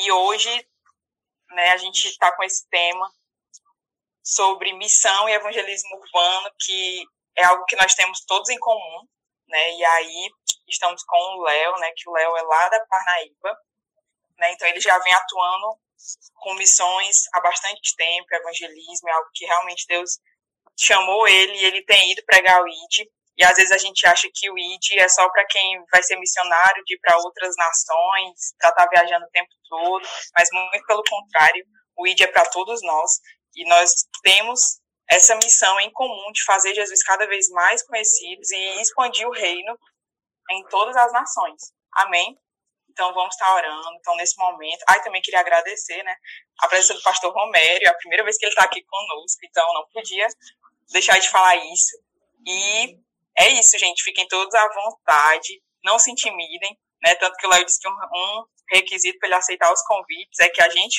E hoje, né, a gente está com esse tema sobre missão e evangelismo urbano, que é algo que nós temos todos em comum, né? E aí estamos com o Léo, né, que o Léo é lá da Parnaíba, né? Então ele já vem atuando com missões há bastante tempo, evangelismo é algo que realmente Deus chamou ele e ele tem ido pregar o ID. E às vezes a gente acha que o ID é só para quem vai ser missionário, de ir para outras nações, para estar tá viajando o tempo todo, mas muito pelo contrário, o ID é para todos nós. E nós temos essa missão em comum de fazer Jesus cada vez mais conhecido e expandir o reino em todas as nações. Amém? Então vamos estar orando. Então nesse momento, ai também queria agradecer, né, a presença do pastor Romério, é a primeira vez que ele está aqui conosco, então não podia deixar de falar isso. E é isso, gente. Fiquem todos à vontade, não se intimidem, né? Tanto que o Léo disse que um, um requisito para ele aceitar os convites é que a gente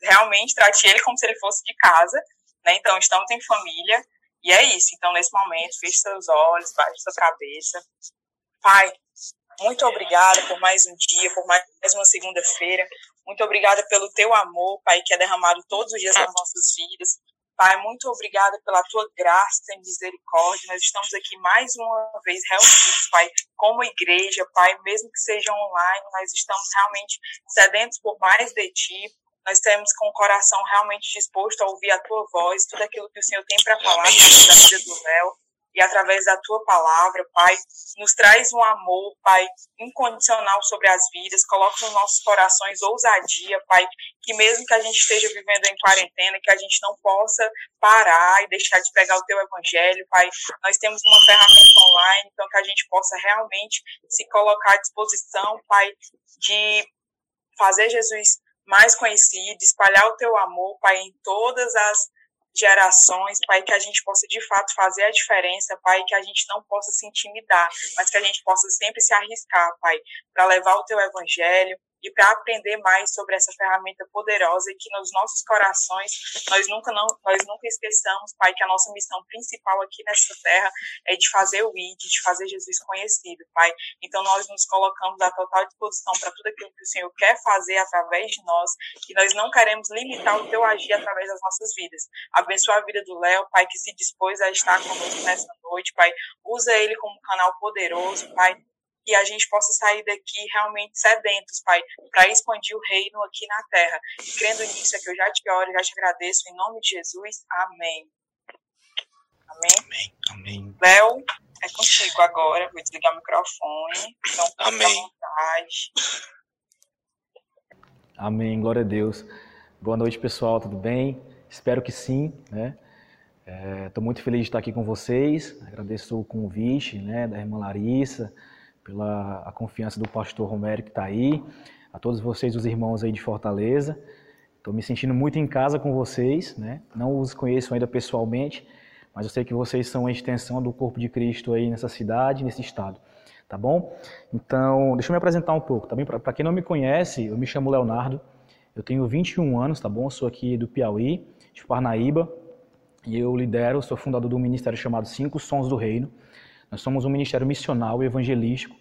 realmente trate ele como se ele fosse de casa, né? Então estamos em família e é isso. Então nesse momento, feche seus olhos, baixe sua cabeça. Pai, muito obrigada por mais um dia, por mais uma segunda-feira. Muito obrigada pelo teu amor, Pai, que é derramado todos os dias nas nossas vidas. Pai, muito obrigada pela tua graça e misericórdia. Nós estamos aqui mais uma vez reunidos, Pai, como igreja, Pai, mesmo que seja online, nós estamos realmente sedentos por mais de Ti. Nós temos com o coração realmente disposto a ouvir a Tua voz, tudo aquilo que o Senhor tem para falar na vida do Léo e através da tua palavra, Pai, nos traz um amor, Pai, incondicional sobre as vidas, coloca nos nossos corações ousadia, Pai, que mesmo que a gente esteja vivendo em quarentena, que a gente não possa parar e deixar de pregar o teu evangelho, Pai, nós temos uma ferramenta online, então que a gente possa realmente se colocar à disposição, Pai, de fazer Jesus mais conhecido, espalhar o teu amor, Pai, em todas as gerações, Pai, que a gente possa de fato fazer a diferença, Pai, que a gente não possa se intimidar, mas que a gente possa sempre se arriscar, Pai, para levar o teu evangelho, e para aprender mais sobre essa ferramenta poderosa e que nos nossos corações nós nunca não nós nunca esqueçamos, Pai, que a nossa missão principal aqui nessa terra é de fazer o ID, de fazer Jesus conhecido, Pai. Então nós nos colocamos à total disposição para tudo aquilo que o Senhor quer fazer através de nós, que nós não queremos limitar o teu agir através das nossas vidas. Abençoa a vida do Léo, Pai, que se dispôs a estar conosco nessa noite, Pai. Usa ele como canal poderoso, Pai que a gente possa sair daqui realmente sedentos, Pai, para expandir o reino aqui na terra. E crendo nisso, é que eu já te oro, já te agradeço, em nome de Jesus. Amém. Amém. Amém. Amém. Léo, é contigo agora. Vou desligar o microfone. Então, Amém. Amém. Glória a Deus. Boa noite, pessoal. Tudo bem? Espero que sim, né? Estou é, muito feliz de estar aqui com vocês. Agradeço o convite, né, da irmã Larissa, pela a confiança do pastor Romero que está aí, a todos vocês, os irmãos aí de Fortaleza. Estou me sentindo muito em casa com vocês, né? Não os conheço ainda pessoalmente, mas eu sei que vocês são a extensão do corpo de Cristo aí nessa cidade, nesse estado, tá bom? Então, deixa eu me apresentar um pouco, tá bem? Para quem não me conhece, eu me chamo Leonardo, eu tenho 21 anos, tá bom? Eu sou aqui do Piauí, de Parnaíba, e eu lidero, sou fundador do ministério chamado Cinco Sons do Reino. Nós somos um ministério missional e evangelístico,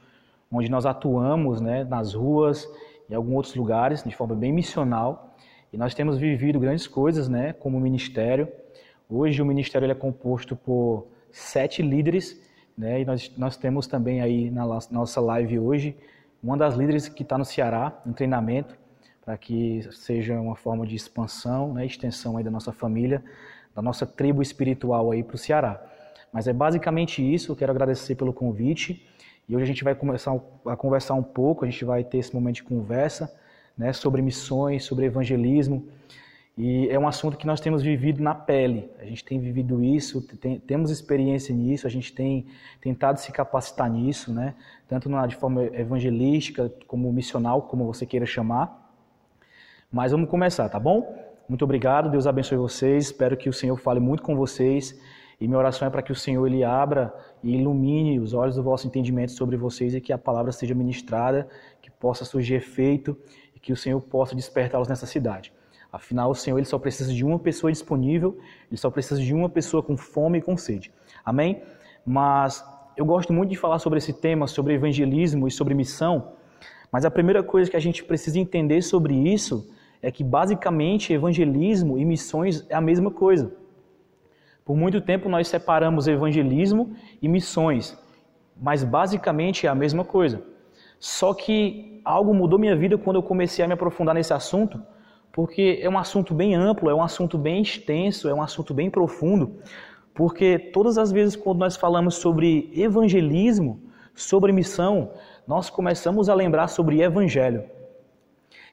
onde nós atuamos né, nas ruas e alguns outros lugares, de forma bem missional. E nós temos vivido grandes coisas né, como ministério. Hoje o ministério é composto por sete líderes, né, e nós, nós temos também aí na nossa live hoje uma das líderes que está no Ceará, em treinamento, para que seja uma forma de expansão, né, extensão aí da nossa família, da nossa tribo espiritual aí para o Ceará. Mas é basicamente isso. Eu quero agradecer pelo convite. E hoje a gente vai começar a conversar um pouco, a gente vai ter esse momento de conversa né, sobre missões, sobre evangelismo. E é um assunto que nós temos vivido na pele. A gente tem vivido isso, tem, temos experiência nisso, a gente tem tentado se capacitar nisso, né? tanto na, de forma evangelística, como missional, como você queira chamar. Mas vamos começar, tá bom? Muito obrigado, Deus abençoe vocês. Espero que o Senhor fale muito com vocês e minha oração é para que o Senhor ele abra e ilumine os olhos do vosso entendimento sobre vocês e que a palavra seja ministrada, que possa surgir efeito e que o Senhor possa despertá-los nessa cidade. Afinal, o Senhor ele só precisa de uma pessoa disponível, ele só precisa de uma pessoa com fome e com sede. Amém? Mas eu gosto muito de falar sobre esse tema, sobre evangelismo e sobre missão, Mas a primeira coisa que a gente precisa entender sobre isso é que basicamente evangelismo e missões é a mesma coisa. Por muito tempo nós separamos evangelismo e missões, mas basicamente é a mesma coisa. Só que algo mudou minha vida quando eu comecei a me aprofundar nesse assunto, porque é um assunto bem amplo, é um assunto bem extenso, é um assunto bem profundo, porque todas as vezes quando nós falamos sobre evangelismo, sobre missão, nós começamos a lembrar sobre evangelho.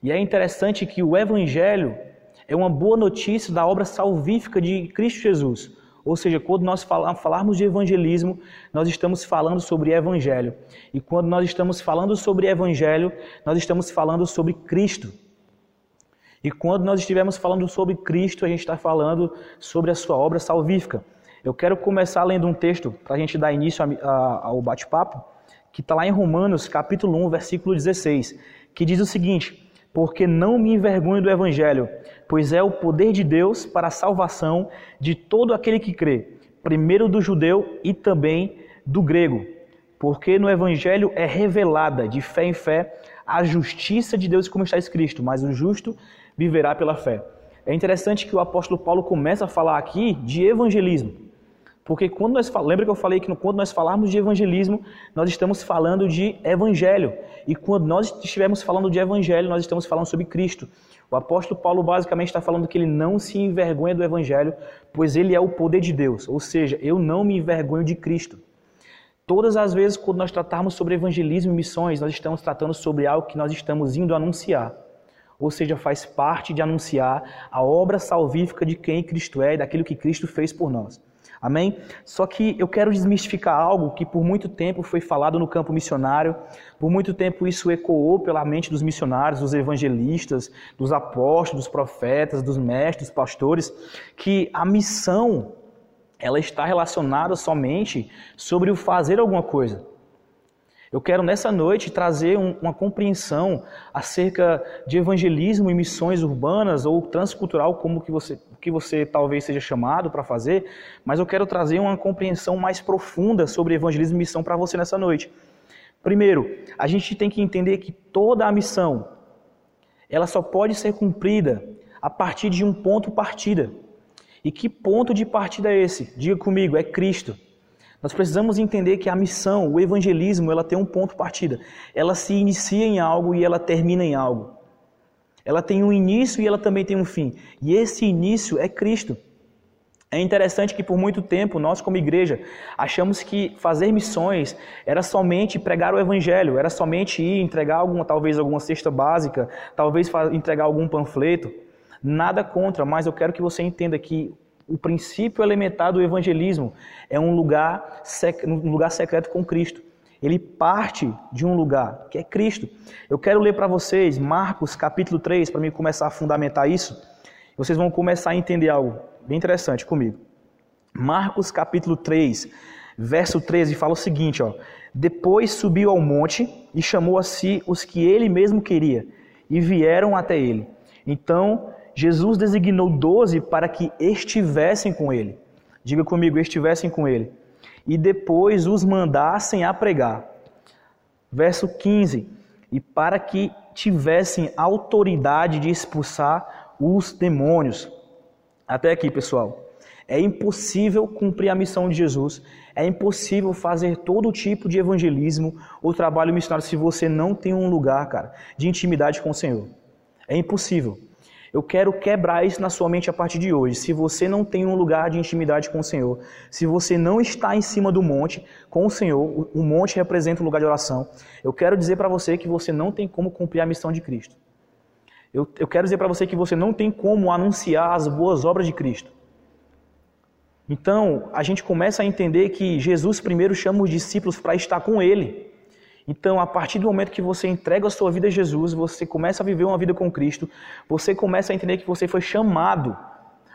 E é interessante que o Evangelho é uma boa notícia da obra salvífica de Cristo Jesus. Ou seja, quando nós falarmos de evangelismo, nós estamos falando sobre Evangelho. E quando nós estamos falando sobre Evangelho, nós estamos falando sobre Cristo. E quando nós estivermos falando sobre Cristo, a gente está falando sobre a sua obra salvífica. Eu quero começar lendo um texto para a gente dar início ao bate-papo, que está lá em Romanos, capítulo 1, versículo 16, que diz o seguinte porque não me envergonho do Evangelho, pois é o poder de Deus para a salvação de todo aquele que crê, primeiro do judeu e também do grego. Porque no Evangelho é revelada, de fé em fé, a justiça de Deus, como está escrito, mas o justo viverá pela fé. É interessante que o apóstolo Paulo começa a falar aqui de evangelismo. Porque quando nós lembra que eu falei que quando nós falarmos de evangelismo, nós estamos falando de evangelho. E quando nós estivermos falando de evangelho, nós estamos falando sobre Cristo. O apóstolo Paulo basicamente está falando que ele não se envergonha do evangelho, pois ele é o poder de Deus. Ou seja, eu não me envergonho de Cristo. Todas as vezes quando nós tratarmos sobre evangelismo e missões, nós estamos tratando sobre algo que nós estamos indo anunciar. Ou seja, faz parte de anunciar a obra salvífica de quem Cristo é e daquilo que Cristo fez por nós. Amém? Só que eu quero desmistificar algo que por muito tempo foi falado no campo missionário, por muito tempo isso ecoou pela mente dos missionários, dos evangelistas, dos apóstolos, dos profetas, dos mestres, dos pastores, que a missão ela está relacionada somente sobre o fazer alguma coisa. Eu quero nessa noite trazer um, uma compreensão acerca de evangelismo e missões urbanas ou transcultural, como que você, que você talvez seja chamado para fazer, mas eu quero trazer uma compreensão mais profunda sobre evangelismo e missão para você nessa noite. Primeiro, a gente tem que entender que toda a missão ela só pode ser cumprida a partir de um ponto partida. E que ponto de partida é esse? Diga comigo, é Cristo. Nós precisamos entender que a missão, o evangelismo, ela tem um ponto partida. Ela se inicia em algo e ela termina em algo. Ela tem um início e ela também tem um fim. E esse início é Cristo. É interessante que por muito tempo nós, como igreja, achamos que fazer missões era somente pregar o evangelho, era somente ir entregar alguma, talvez alguma cesta básica, talvez entregar algum panfleto. Nada contra, mas eu quero que você entenda que o princípio elementar do evangelismo é um lugar, um lugar secreto com Cristo. Ele parte de um lugar, que é Cristo. Eu quero ler para vocês Marcos capítulo 3, para mim começar a fundamentar isso. Vocês vão começar a entender algo bem interessante comigo. Marcos capítulo 3, verso 13, fala o seguinte: ó, Depois subiu ao monte e chamou a si os que ele mesmo queria, e vieram até ele. Então Jesus designou doze para que estivessem com ele. Diga comigo, estivessem com ele. E depois os mandassem a pregar. Verso 15. E para que tivessem autoridade de expulsar os demônios. Até aqui, pessoal. É impossível cumprir a missão de Jesus, é impossível fazer todo tipo de evangelismo ou trabalho missionário se você não tem um lugar, cara, de intimidade com o Senhor. É impossível. Eu quero quebrar isso na sua mente a partir de hoje. Se você não tem um lugar de intimidade com o Senhor, se você não está em cima do monte com o Senhor, o monte representa um lugar de oração. Eu quero dizer para você que você não tem como cumprir a missão de Cristo. Eu, eu quero dizer para você que você não tem como anunciar as boas obras de Cristo. Então, a gente começa a entender que Jesus primeiro chama os discípulos para estar com Ele. Então, a partir do momento que você entrega a sua vida a Jesus, você começa a viver uma vida com Cristo, você começa a entender que você foi chamado.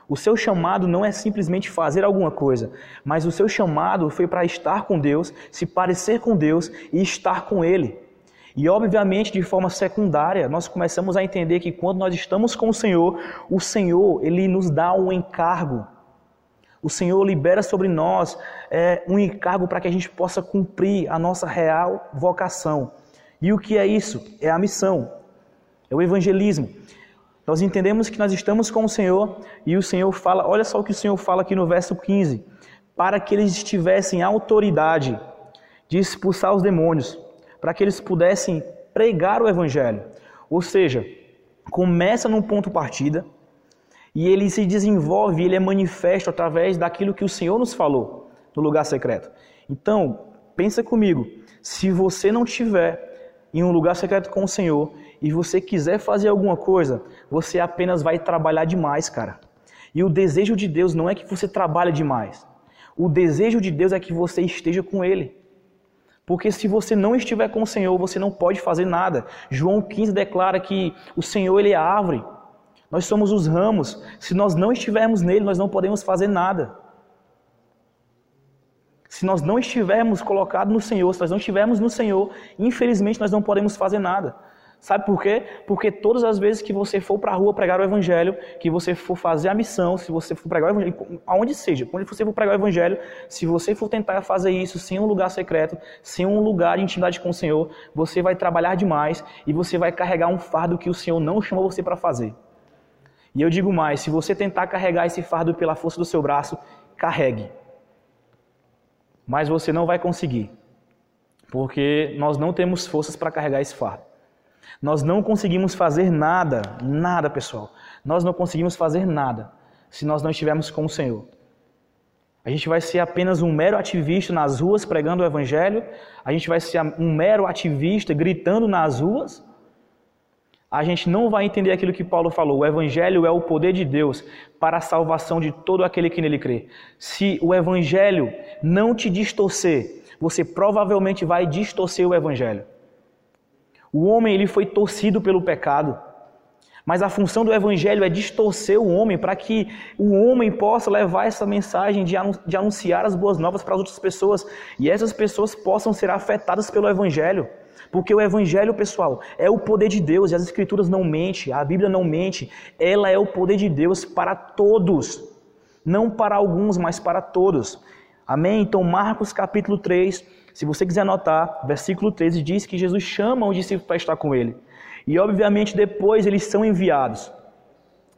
O seu chamado não é simplesmente fazer alguma coisa, mas o seu chamado foi para estar com Deus, se parecer com Deus e estar com Ele. E obviamente, de forma secundária, nós começamos a entender que quando nós estamos com o Senhor, o Senhor, ele nos dá um encargo o Senhor libera sobre nós é, um encargo para que a gente possa cumprir a nossa real vocação. E o que é isso? É a missão, é o evangelismo. Nós entendemos que nós estamos com o Senhor e o Senhor fala, olha só o que o Senhor fala aqui no verso 15: para que eles tivessem autoridade de expulsar os demônios, para que eles pudessem pregar o evangelho. Ou seja, começa num ponto partida e ele se desenvolve, ele é manifesto através daquilo que o Senhor nos falou no lugar secreto. Então, pensa comigo, se você não tiver em um lugar secreto com o Senhor e você quiser fazer alguma coisa, você apenas vai trabalhar demais, cara. E o desejo de Deus não é que você trabalhe demais. O desejo de Deus é que você esteja com Ele. Porque se você não estiver com o Senhor, você não pode fazer nada. João 15 declara que o Senhor ele é a árvore. Nós somos os ramos. Se nós não estivermos nele, nós não podemos fazer nada. Se nós não estivermos colocados no Senhor, se nós não estivermos no Senhor, infelizmente nós não podemos fazer nada. Sabe por quê? Porque todas as vezes que você for para a rua pregar o evangelho, que você for fazer a missão, se você for pregar o evangelho, aonde seja, quando você for pregar o evangelho, se você for tentar fazer isso sem um lugar secreto, sem um lugar de intimidade com o Senhor, você vai trabalhar demais e você vai carregar um fardo que o Senhor não chamou você para fazer. E eu digo mais, se você tentar carregar esse fardo pela força do seu braço, carregue. Mas você não vai conseguir. Porque nós não temos forças para carregar esse fardo. Nós não conseguimos fazer nada, nada, pessoal. Nós não conseguimos fazer nada se nós não estivermos com o Senhor. A gente vai ser apenas um mero ativista nas ruas pregando o Evangelho, a gente vai ser um mero ativista gritando nas ruas. A gente não vai entender aquilo que Paulo falou. O Evangelho é o poder de Deus para a salvação de todo aquele que nele crê. Se o Evangelho não te distorcer, você provavelmente vai distorcer o Evangelho. O homem ele foi torcido pelo pecado. Mas a função do evangelho é distorcer o homem para que o homem possa levar essa mensagem de anunciar as boas novas para as outras pessoas e essas pessoas possam ser afetadas pelo evangelho. Porque o evangelho, pessoal, é o poder de Deus e as escrituras não mentem, a Bíblia não mente. Ela é o poder de Deus para todos, não para alguns, mas para todos. Amém? Então, Marcos capítulo 3, se você quiser anotar, versículo 13 diz que Jesus chama os discípulos para estar com ele. E obviamente depois eles são enviados.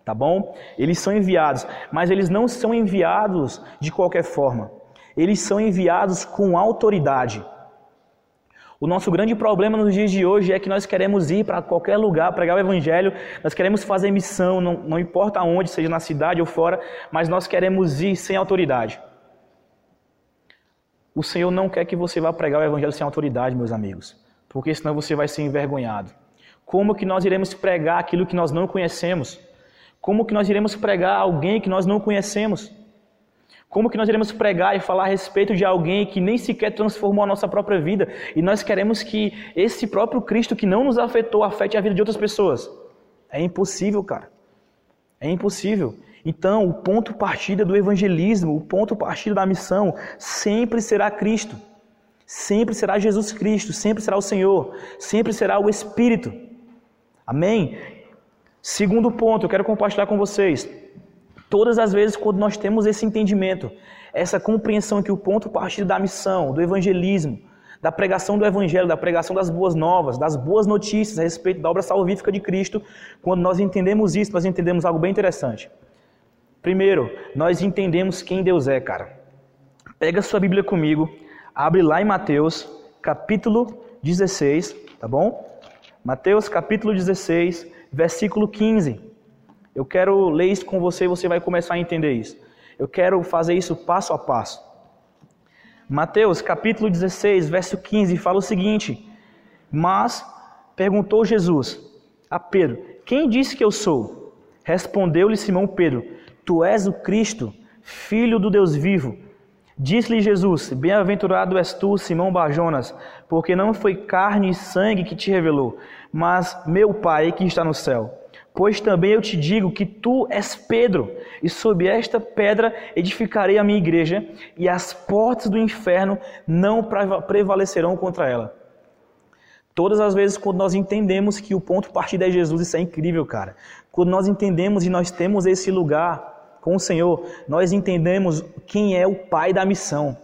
Tá bom? Eles são enviados, mas eles não são enviados de qualquer forma. Eles são enviados com autoridade. O nosso grande problema nos dias de hoje é que nós queremos ir para qualquer lugar pregar o evangelho, nós queremos fazer missão, não, não importa onde, seja na cidade ou fora, mas nós queremos ir sem autoridade. O Senhor não quer que você vá pregar o evangelho sem autoridade, meus amigos, porque senão você vai ser envergonhado. Como que nós iremos pregar aquilo que nós não conhecemos? Como que nós iremos pregar alguém que nós não conhecemos? Como que nós iremos pregar e falar a respeito de alguém que nem sequer transformou a nossa própria vida e nós queremos que esse próprio Cristo que não nos afetou afete a vida de outras pessoas? É impossível, cara. É impossível. Então, o ponto partida do evangelismo, o ponto partida da missão, sempre será Cristo. Sempre será Jesus Cristo, sempre será o Senhor, sempre será o Espírito. Amém? Segundo ponto, eu quero compartilhar com vocês. Todas as vezes quando nós temos esse entendimento, essa compreensão que o ponto partida da missão, do evangelismo, da pregação do evangelho, da pregação das boas novas, das boas notícias a respeito da obra salvífica de Cristo, quando nós entendemos isso, nós entendemos algo bem interessante. Primeiro, nós entendemos quem Deus é, cara. Pega sua Bíblia comigo, abre lá em Mateus, capítulo 16, tá bom? Mateus, capítulo 16, versículo 15. Eu quero ler isso com você e você vai começar a entender isso. Eu quero fazer isso passo a passo. Mateus, capítulo 16, verso 15, fala o seguinte: Mas perguntou Jesus a Pedro: Quem disse que eu sou? Respondeu-lhe Simão Pedro: Tu és o Cristo, filho do Deus vivo. Disse-lhe Jesus: Bem-aventurado és tu, Simão Barjonas, porque não foi carne e sangue que te revelou, mas meu Pai que está no céu. Pois também eu te digo que tu és Pedro, e sob esta pedra edificarei a minha igreja, e as portas do inferno não prevalecerão contra ela. Todas as vezes quando nós entendemos que o ponto partida é Jesus, isso é incrível, cara. Quando nós entendemos e nós temos esse lugar com o Senhor, nós entendemos quem é o pai da missão.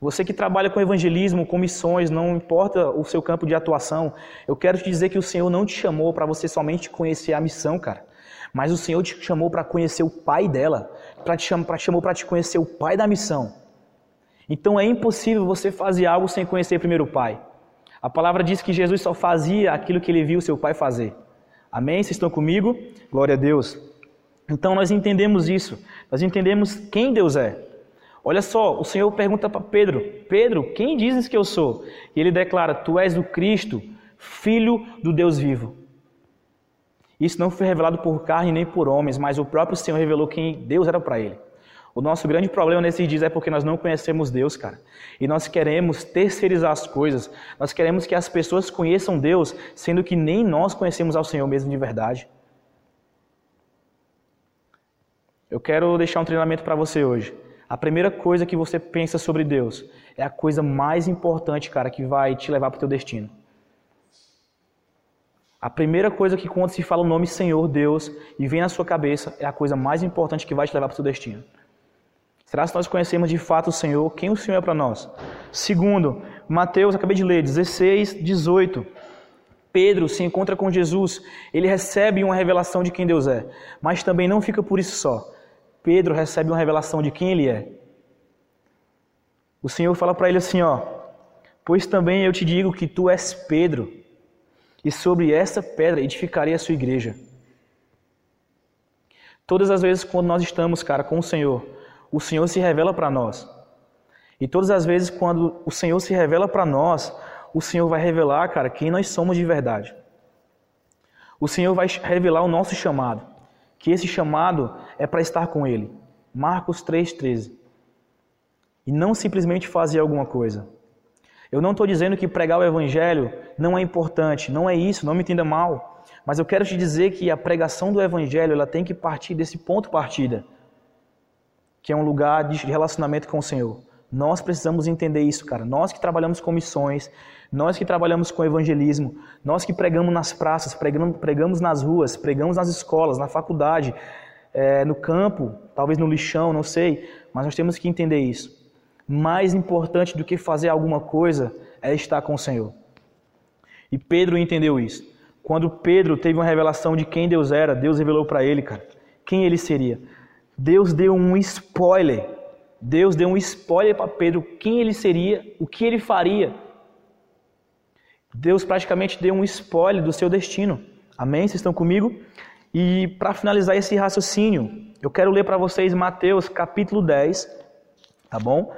Você que trabalha com evangelismo, com missões, não importa o seu campo de atuação, eu quero te dizer que o Senhor não te chamou para você somente conhecer a missão, cara. Mas o Senhor te chamou para conhecer o pai dela, para te chamou para te conhecer o pai da missão. Então é impossível você fazer algo sem conhecer primeiro o pai. A palavra diz que Jesus só fazia aquilo que ele viu seu pai fazer. Amém? Vocês estão comigo? Glória a Deus. Então nós entendemos isso. Nós entendemos quem Deus é. Olha só, o Senhor pergunta para Pedro: Pedro, quem dizes que eu sou? E ele declara: Tu és o Cristo, filho do Deus vivo. Isso não foi revelado por carne nem por homens, mas o próprio Senhor revelou quem Deus era para ele. O nosso grande problema nesses dias é porque nós não conhecemos Deus, cara. E nós queremos terceirizar as coisas. Nós queremos que as pessoas conheçam Deus, sendo que nem nós conhecemos ao Senhor mesmo de verdade. Eu quero deixar um treinamento para você hoje. A primeira coisa que você pensa sobre Deus é a coisa mais importante, cara, que vai te levar para o teu destino. A primeira coisa que quando se fala o nome Senhor, Deus, e vem na sua cabeça, é a coisa mais importante que vai te levar para o teu destino. Será se nós conhecemos de fato o Senhor, quem o Senhor é para nós? Segundo, Mateus, acabei de ler, 16, 18. Pedro se encontra com Jesus, ele recebe uma revelação de quem Deus é, mas também não fica por isso só. Pedro recebe uma revelação de quem ele é. O Senhor fala para ele assim, ó: "Pois também eu te digo que tu és Pedro, e sobre essa pedra edificarei a sua igreja." Todas as vezes quando nós estamos, cara, com o Senhor, o Senhor se revela para nós. E todas as vezes quando o Senhor se revela para nós, o Senhor vai revelar, cara, quem nós somos de verdade. O Senhor vai revelar o nosso chamado que esse chamado é para estar com Ele. Marcos 3,13. E não simplesmente fazer alguma coisa. Eu não estou dizendo que pregar o Evangelho não é importante, não é isso, não me entenda mal. Mas eu quero te dizer que a pregação do Evangelho ela tem que partir desse ponto partida, que é um lugar de relacionamento com o Senhor. Nós precisamos entender isso, cara. Nós que trabalhamos com missões, nós que trabalhamos com evangelismo, nós que pregamos nas praças, pregamos, pregamos nas ruas, pregamos nas escolas, na faculdade, é, no campo, talvez no lixão, não sei, mas nós temos que entender isso. Mais importante do que fazer alguma coisa é estar com o Senhor. E Pedro entendeu isso. Quando Pedro teve uma revelação de quem Deus era, Deus revelou para ele, cara, quem ele seria. Deus deu um spoiler Deus deu um spoiler para Pedro quem ele seria, o que ele faria. Deus praticamente deu um spoiler do seu destino. Amém? Vocês estão comigo? E para finalizar esse raciocínio, eu quero ler para vocês Mateus capítulo 10, tá bom?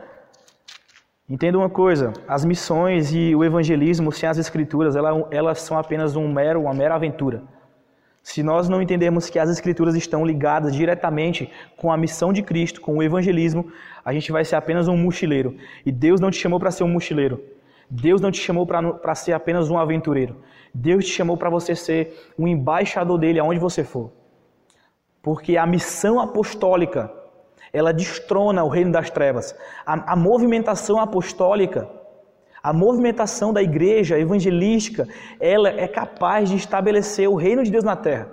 Entenda uma coisa, as missões e o evangelismo sem as escrituras, elas, são apenas um mero, uma mera aventura. Se nós não entendermos que as Escrituras estão ligadas diretamente com a missão de Cristo, com o evangelismo, a gente vai ser apenas um mochileiro. E Deus não te chamou para ser um mochileiro. Deus não te chamou para ser apenas um aventureiro. Deus te chamou para você ser um embaixador dele aonde você for. Porque a missão apostólica, ela destrona o reino das trevas. A, a movimentação apostólica, a movimentação da igreja evangelística, ela é capaz de estabelecer o reino de Deus na terra.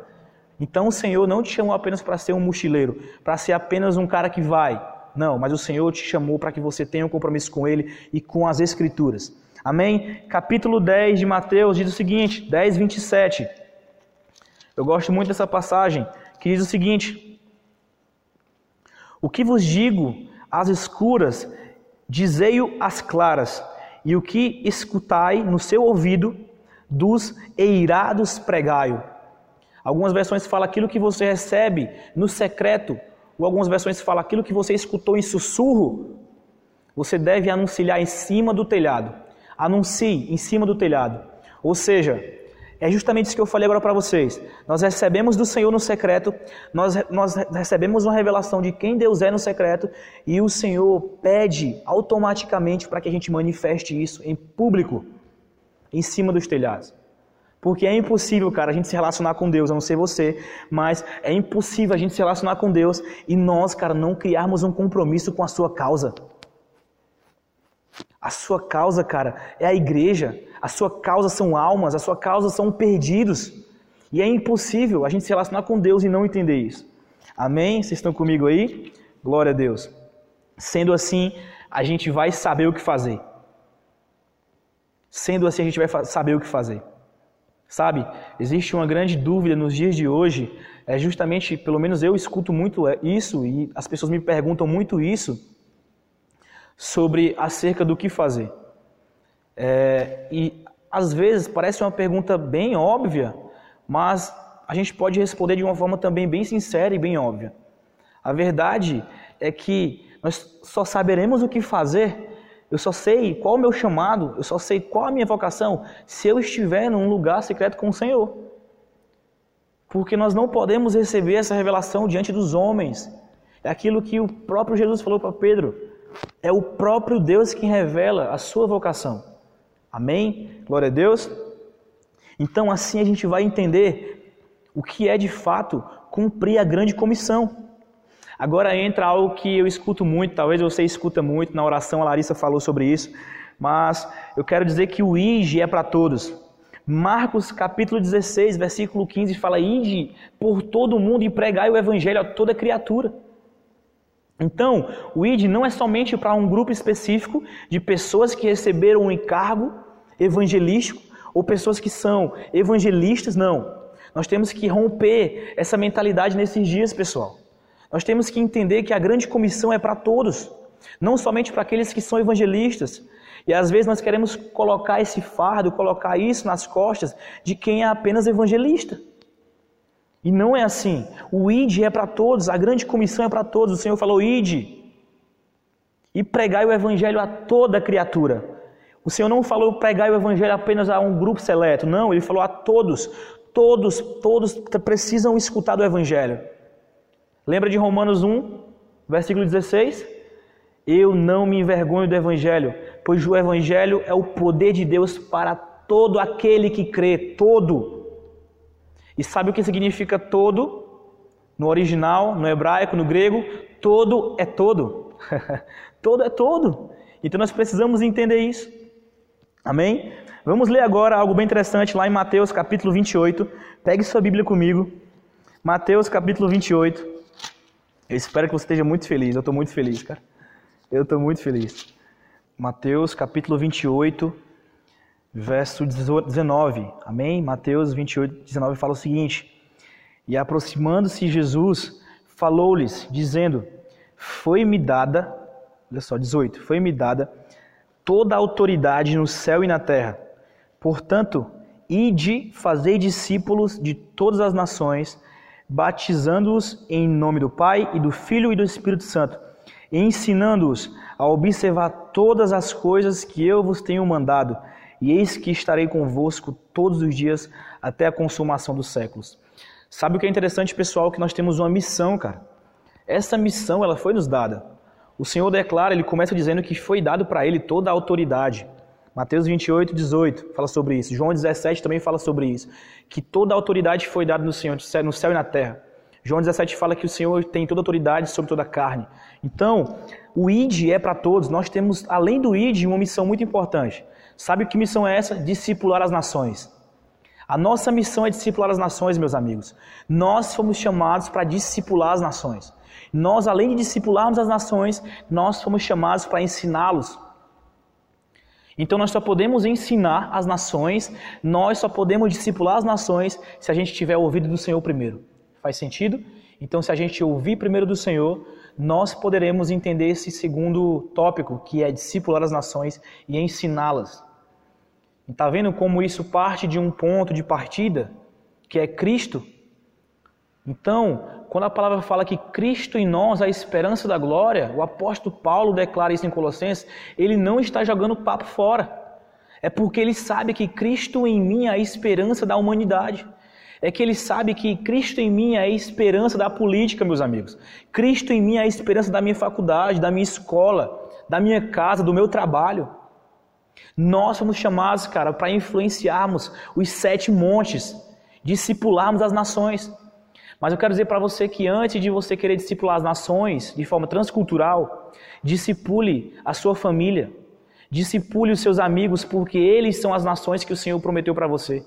Então o Senhor não te chamou apenas para ser um mochileiro, para ser apenas um cara que vai. Não, mas o Senhor te chamou para que você tenha um compromisso com Ele e com as Escrituras. Amém? Capítulo 10 de Mateus diz o seguinte, 10, 27. Eu gosto muito dessa passagem, que diz o seguinte: O que vos digo às escuras, dizei-o às claras e o que escutai no seu ouvido dos eirados pregai Algumas versões falam aquilo que você recebe no secreto, ou algumas versões falam aquilo que você escutou em sussurro, você deve anunciar em cima do telhado. Anuncie em cima do telhado. Ou seja, é justamente isso que eu falei agora para vocês. Nós recebemos do Senhor no secreto, nós, nós recebemos uma revelação de quem Deus é no secreto, e o Senhor pede automaticamente para que a gente manifeste isso em público, em cima dos telhados. Porque é impossível, cara, a gente se relacionar com Deus, a não ser você, mas é impossível a gente se relacionar com Deus e nós, cara, não criarmos um compromisso com a sua causa. A sua causa, cara, é a igreja. A sua causa são almas, a sua causa são perdidos. E é impossível a gente se relacionar com Deus e não entender isso. Amém? Vocês estão comigo aí? Glória a Deus. Sendo assim, a gente vai saber o que fazer. Sendo assim, a gente vai saber o que fazer. Sabe, existe uma grande dúvida nos dias de hoje, é justamente, pelo menos eu escuto muito isso e as pessoas me perguntam muito isso sobre acerca do que fazer. É, e às vezes parece uma pergunta bem óbvia, mas a gente pode responder de uma forma também bem sincera e bem óbvia. A verdade é que nós só saberemos o que fazer eu só sei qual o meu chamado, eu só sei qual a minha vocação se eu estiver num lugar secreto com o Senhor. Porque nós não podemos receber essa revelação diante dos homens. É aquilo que o próprio Jesus falou para Pedro. É o próprio Deus que revela a sua vocação. Amém? Glória a Deus. Então, assim a gente vai entender o que é de fato cumprir a grande comissão. Agora entra algo que eu escuto muito, talvez você escuta muito, na oração a Larissa falou sobre isso, mas eu quero dizer que o IGE é para todos. Marcos capítulo 16, versículo 15 fala: Ide por todo mundo e pregai o evangelho a toda criatura. Então, o ID não é somente para um grupo específico de pessoas que receberam um encargo evangelístico ou pessoas que são evangelistas, não. Nós temos que romper essa mentalidade nesses dias, pessoal. Nós temos que entender que a grande comissão é para todos, não somente para aqueles que são evangelistas. E às vezes nós queremos colocar esse fardo, colocar isso nas costas de quem é apenas evangelista. E não é assim. O ID é para todos, a grande comissão é para todos. O Senhor falou: ID e pregai o evangelho a toda criatura. O Senhor não falou pregai o evangelho apenas a um grupo seleto, não, ele falou a todos. Todos, todos precisam escutar do evangelho. Lembra de Romanos 1, versículo 16? Eu não me envergonho do Evangelho, pois o Evangelho é o poder de Deus para todo aquele que crê, todo. E sabe o que significa todo? No original, no hebraico, no grego, todo é todo. todo é todo. Então nós precisamos entender isso. Amém? Vamos ler agora algo bem interessante lá em Mateus capítulo 28. Pegue sua Bíblia comigo. Mateus capítulo 28. Eu espero que você esteja muito feliz. Eu estou muito feliz, cara. Eu estou muito feliz. Mateus capítulo 28, verso 19. Amém? Mateus 28, 19 fala o seguinte: E aproximando-se Jesus, falou-lhes, dizendo: Foi-me dada, olha só, 18: Foi-me dada toda a autoridade no céu e na terra. Portanto, ide, fazei discípulos de todas as nações batizando-os em nome do Pai e do Filho e do Espírito Santo, e ensinando-os a observar todas as coisas que eu vos tenho mandado, e eis que estarei convosco todos os dias até a consumação dos séculos. Sabe o que é interessante, pessoal? Que nós temos uma missão, cara. Essa missão, ela foi nos dada. O Senhor declara, ele começa dizendo que foi dado para ele toda a autoridade. Mateus 28, 18 fala sobre isso. João 17 também fala sobre isso. Que toda a autoridade foi dada no Senhor, no céu e na terra. João 17 fala que o Senhor tem toda a autoridade sobre toda a carne. Então, o ID é para todos. Nós temos, além do ID, uma missão muito importante. Sabe que missão é essa? Discipular as nações. A nossa missão é discipular as nações, meus amigos. Nós fomos chamados para discipular as nações. Nós, além de discipularmos as nações, nós fomos chamados para ensiná-los. Então nós só podemos ensinar as nações, nós só podemos discipular as nações se a gente tiver ouvido do Senhor primeiro. Faz sentido? Então se a gente ouvir primeiro do Senhor, nós poderemos entender esse segundo tópico, que é discipular as nações e ensiná-las. Está vendo como isso parte de um ponto de partida, que é Cristo? Então, quando a palavra fala que Cristo em nós é a esperança da glória, o apóstolo Paulo declara isso em Colossenses, ele não está jogando papo fora. É porque ele sabe que Cristo em mim é a esperança da humanidade. É que ele sabe que Cristo em mim é a esperança da política, meus amigos. Cristo em mim é a esperança da minha faculdade, da minha escola, da minha casa, do meu trabalho. Nós somos chamados, cara, para influenciarmos os sete montes, discipularmos as nações. Mas eu quero dizer para você que antes de você querer discipular as nações de forma transcultural, discipule a sua família, discipule os seus amigos, porque eles são as nações que o Senhor prometeu para você.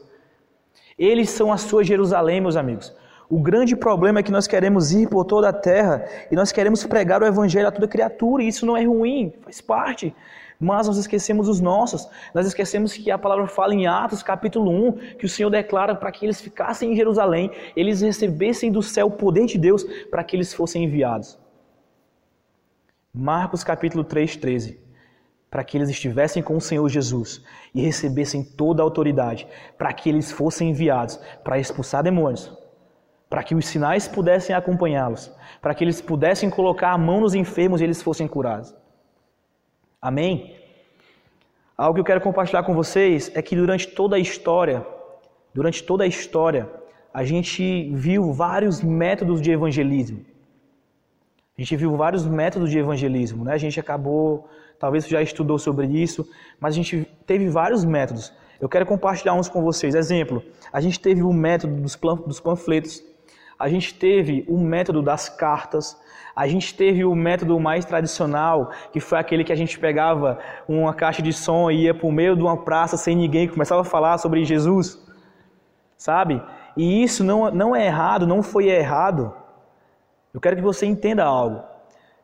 Eles são a sua Jerusalém, meus amigos. O grande problema é que nós queremos ir por toda a terra e nós queremos pregar o evangelho a toda criatura, e isso não é ruim, faz parte. Mas nós esquecemos os nossos. Nós esquecemos que a palavra fala em Atos, capítulo 1, que o Senhor declara para que eles ficassem em Jerusalém, eles recebessem do céu o poder de Deus para que eles fossem enviados. Marcos capítulo 3, 13. Para que eles estivessem com o Senhor Jesus e recebessem toda a autoridade, para que eles fossem enviados para expulsar demônios, para que os sinais pudessem acompanhá-los, para que eles pudessem colocar a mão nos enfermos e eles fossem curados. Amém? Algo que eu quero compartilhar com vocês é que durante toda a história, durante toda a história, a gente viu vários métodos de evangelismo. A gente viu vários métodos de evangelismo, né? A gente acabou, talvez já estudou sobre isso, mas a gente teve vários métodos. Eu quero compartilhar uns com vocês. Exemplo, a gente teve o método dos panfletos, a gente teve o método das cartas, a gente teve o método mais tradicional, que foi aquele que a gente pegava uma caixa de som e ia para o meio de uma praça sem ninguém, começava a falar sobre Jesus, sabe? E isso não, não é errado, não foi errado. Eu quero que você entenda algo.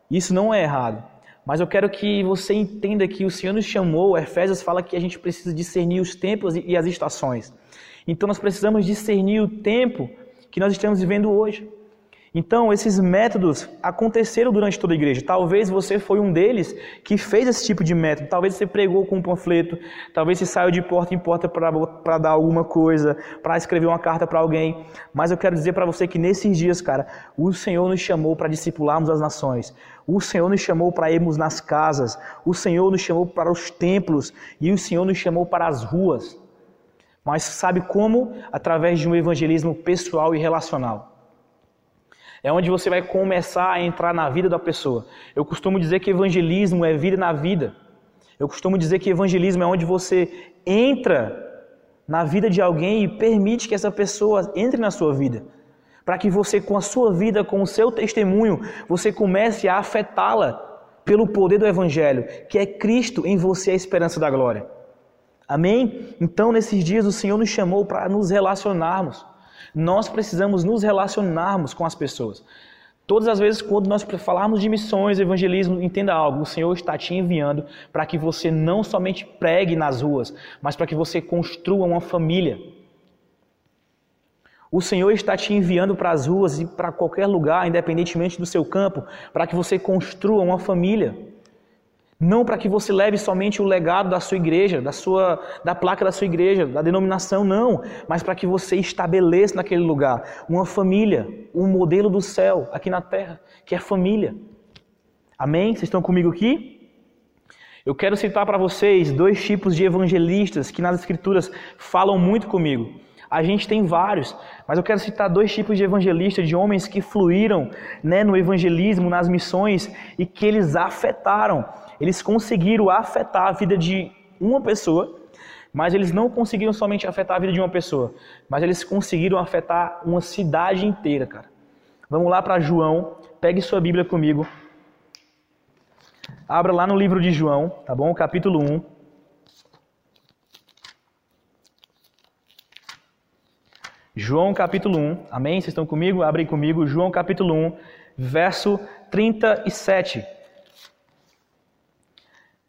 Isso não é errado. Mas eu quero que você entenda que o Senhor nos chamou, Efésios fala que a gente precisa discernir os tempos e as estações. Então nós precisamos discernir o tempo que nós estamos vivendo hoje. Então, esses métodos aconteceram durante toda a igreja. Talvez você foi um deles que fez esse tipo de método. Talvez você pregou com um panfleto, talvez você saiu de porta em porta para dar alguma coisa, para escrever uma carta para alguém. Mas eu quero dizer para você que nesses dias, cara, o Senhor nos chamou para discipularmos as nações. O Senhor nos chamou para irmos nas casas. O Senhor nos chamou para os templos. E o Senhor nos chamou para as ruas. Mas sabe como? Através de um evangelismo pessoal e relacional. É onde você vai começar a entrar na vida da pessoa. Eu costumo dizer que evangelismo é vida na vida. Eu costumo dizer que evangelismo é onde você entra na vida de alguém e permite que essa pessoa entre na sua vida. Para que você, com a sua vida, com o seu testemunho, você comece a afetá-la pelo poder do Evangelho, que é Cristo em você a esperança da glória. Amém? Então, nesses dias, o Senhor nos chamou para nos relacionarmos. Nós precisamos nos relacionarmos com as pessoas. Todas as vezes, quando nós falarmos de missões, evangelismo, entenda algo: o Senhor está te enviando para que você não somente pregue nas ruas, mas para que você construa uma família. O Senhor está te enviando para as ruas e para qualquer lugar, independentemente do seu campo, para que você construa uma família. Não para que você leve somente o legado da sua igreja, da sua da placa da sua igreja, da denominação, não, mas para que você estabeleça naquele lugar uma família, um modelo do céu aqui na terra, que é família. Amém? Vocês estão comigo aqui? Eu quero citar para vocês dois tipos de evangelistas que nas escrituras falam muito comigo. A gente tem vários, mas eu quero citar dois tipos de evangelistas, de homens que fluíram né, no evangelismo, nas missões e que eles afetaram eles conseguiram afetar a vida de uma pessoa, mas eles não conseguiram somente afetar a vida de uma pessoa, mas eles conseguiram afetar uma cidade inteira, cara. Vamos lá para João, pegue sua Bíblia comigo. Abra lá no livro de João, tá bom? Capítulo 1. João capítulo 1, amém? Vocês estão comigo? Abrem comigo. João capítulo 1, verso 37.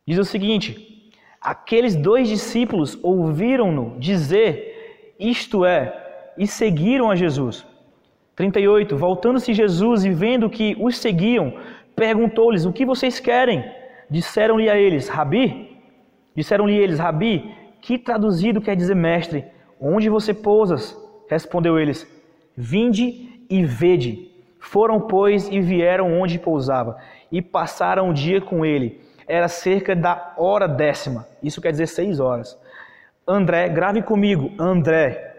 Diz o seguinte: aqueles dois discípulos ouviram-no dizer isto é, e seguiram a Jesus. 38. Voltando-se Jesus e vendo que os seguiam, perguntou-lhes: O que vocês querem? Disseram-lhe a eles: Rabi? Disseram-lhe eles: Rabi, que traduzido quer dizer mestre? Onde você pousas? Respondeu eles: Vinde e vede. Foram, pois, e vieram onde pousava, e passaram o dia com ele era cerca da hora décima. Isso quer dizer seis horas. André, grave comigo, André.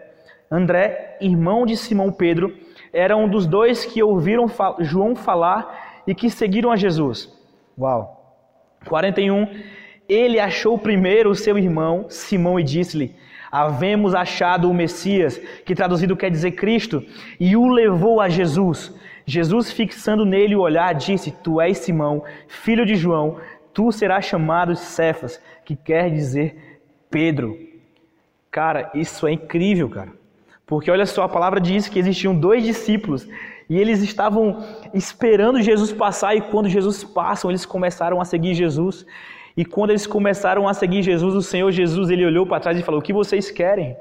André, irmão de Simão Pedro, era um dos dois que ouviram João falar e que seguiram a Jesus. Uau. 41. Ele achou primeiro o seu irmão Simão e disse-lhe: Havemos achado o Messias, que traduzido quer dizer Cristo, e o levou a Jesus. Jesus, fixando nele o olhar, disse: Tu és Simão, filho de João, Tu serás chamado Cefas, que quer dizer Pedro. Cara, isso é incrível, cara. Porque olha só, a palavra diz que existiam dois discípulos e eles estavam esperando Jesus passar e quando Jesus passa, eles começaram a seguir Jesus. E quando eles começaram a seguir Jesus, o Senhor Jesus, ele olhou para trás e falou: "O que vocês querem?"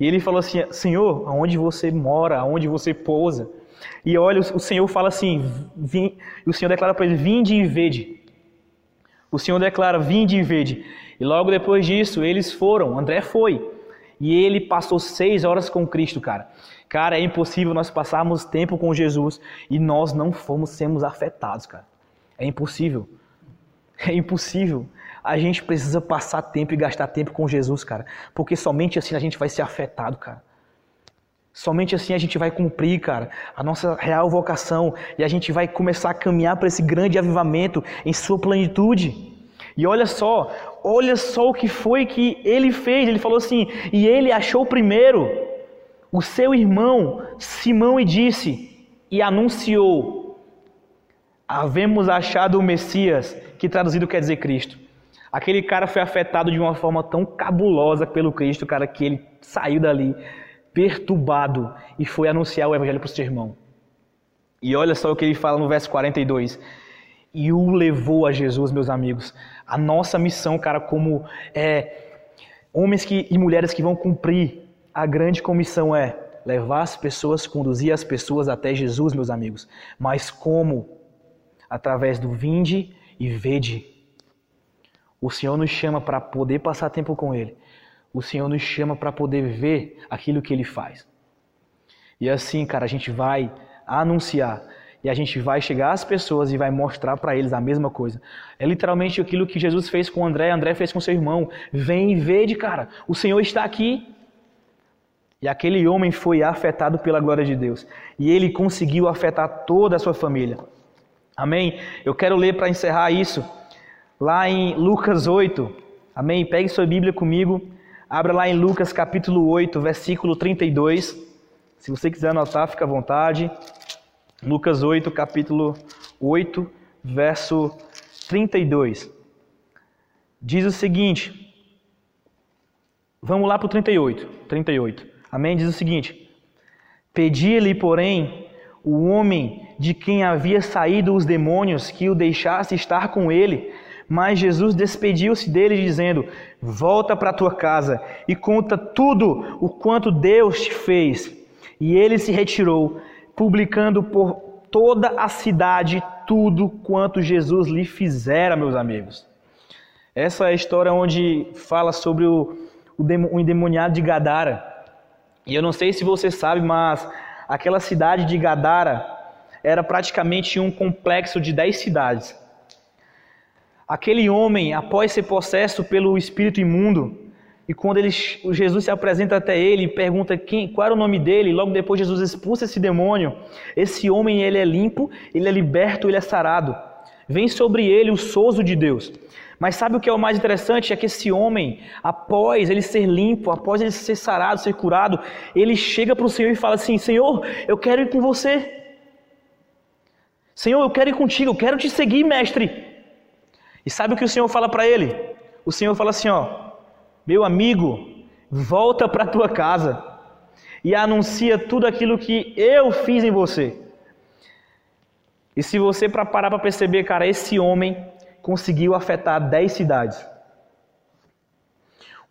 E ele falou assim: "Senhor, aonde você mora? Aonde você pousa?" E olha, o Senhor fala assim, vim, o Senhor declara para ele: "Vinde e vede." O Senhor declara: "Vinde e vede." E logo depois disso, eles foram, André foi. E ele passou seis horas com Cristo, cara. Cara, é impossível nós passarmos tempo com Jesus e nós não fomos sermos afetados, cara. É impossível. É impossível. A gente precisa passar tempo e gastar tempo com Jesus, cara. Porque somente assim a gente vai ser afetado, cara. Somente assim a gente vai cumprir, cara, a nossa real vocação e a gente vai começar a caminhar para esse grande avivamento em sua plenitude. E olha só, olha só o que foi que ele fez. Ele falou assim: e ele achou primeiro o seu irmão Simão e disse, e anunciou: Havemos achado o Messias, que traduzido quer dizer Cristo. Aquele cara foi afetado de uma forma tão cabulosa pelo Cristo, cara, que ele saiu dali perturbado e foi anunciar o evangelho para o seu irmão. E olha só o que ele fala no verso 42 e o levou a Jesus, meus amigos. A nossa missão, cara, como é, homens que, e mulheres que vão cumprir a grande comissão é levar as pessoas, conduzir as pessoas até Jesus, meus amigos. Mas como? Através do vinde e vede. O Senhor nos chama para poder passar tempo com Ele. O Senhor nos chama para poder ver aquilo que Ele faz. E assim, cara, a gente vai anunciar e a gente vai chegar às pessoas e vai mostrar para eles a mesma coisa. É literalmente aquilo que Jesus fez com André, André fez com seu irmão. Vem e vede, cara. O Senhor está aqui. E aquele homem foi afetado pela glória de Deus. E ele conseguiu afetar toda a sua família. Amém? Eu quero ler para encerrar isso. Lá em Lucas 8. Amém? Pegue sua Bíblia comigo. Abra lá em Lucas capítulo 8, versículo 32. Se você quiser anotar, fica à vontade. Lucas 8, capítulo 8, verso 32. Diz o seguinte. Vamos lá para o 38. 38. Amém? Diz o seguinte: Pedia-lhe, porém, o homem de quem havia saído os demônios que o deixasse estar com ele. Mas Jesus despediu-se dele, dizendo: Volta para tua casa e conta tudo o quanto Deus te fez. E ele se retirou publicando por toda a cidade tudo quanto Jesus lhe fizera, meus amigos. Essa é a história onde fala sobre o, o, endemoniado de Gadara. E eu não sei se você sabe, mas aquela cidade de Gadara era praticamente um complexo de dez cidades. Aquele homem, após ser possesso pelo espírito imundo, e quando ele, Jesus se apresenta até ele e pergunta quem, qual era o nome dele, logo depois Jesus expulsa esse demônio. Esse homem ele é limpo, ele é liberto, ele é sarado. Vem sobre ele o sozo de Deus. Mas sabe o que é o mais interessante? É que esse homem, após ele ser limpo, após ele ser sarado, ser curado, ele chega para o Senhor e fala assim: Senhor, eu quero ir com você. Senhor, eu quero ir contigo, eu quero te seguir, mestre. E sabe o que o Senhor fala para ele? O Senhor fala assim: Ó, meu amigo, volta para tua casa e anuncia tudo aquilo que eu fiz em você. E se você para parar para perceber, cara, esse homem conseguiu afetar dez cidades.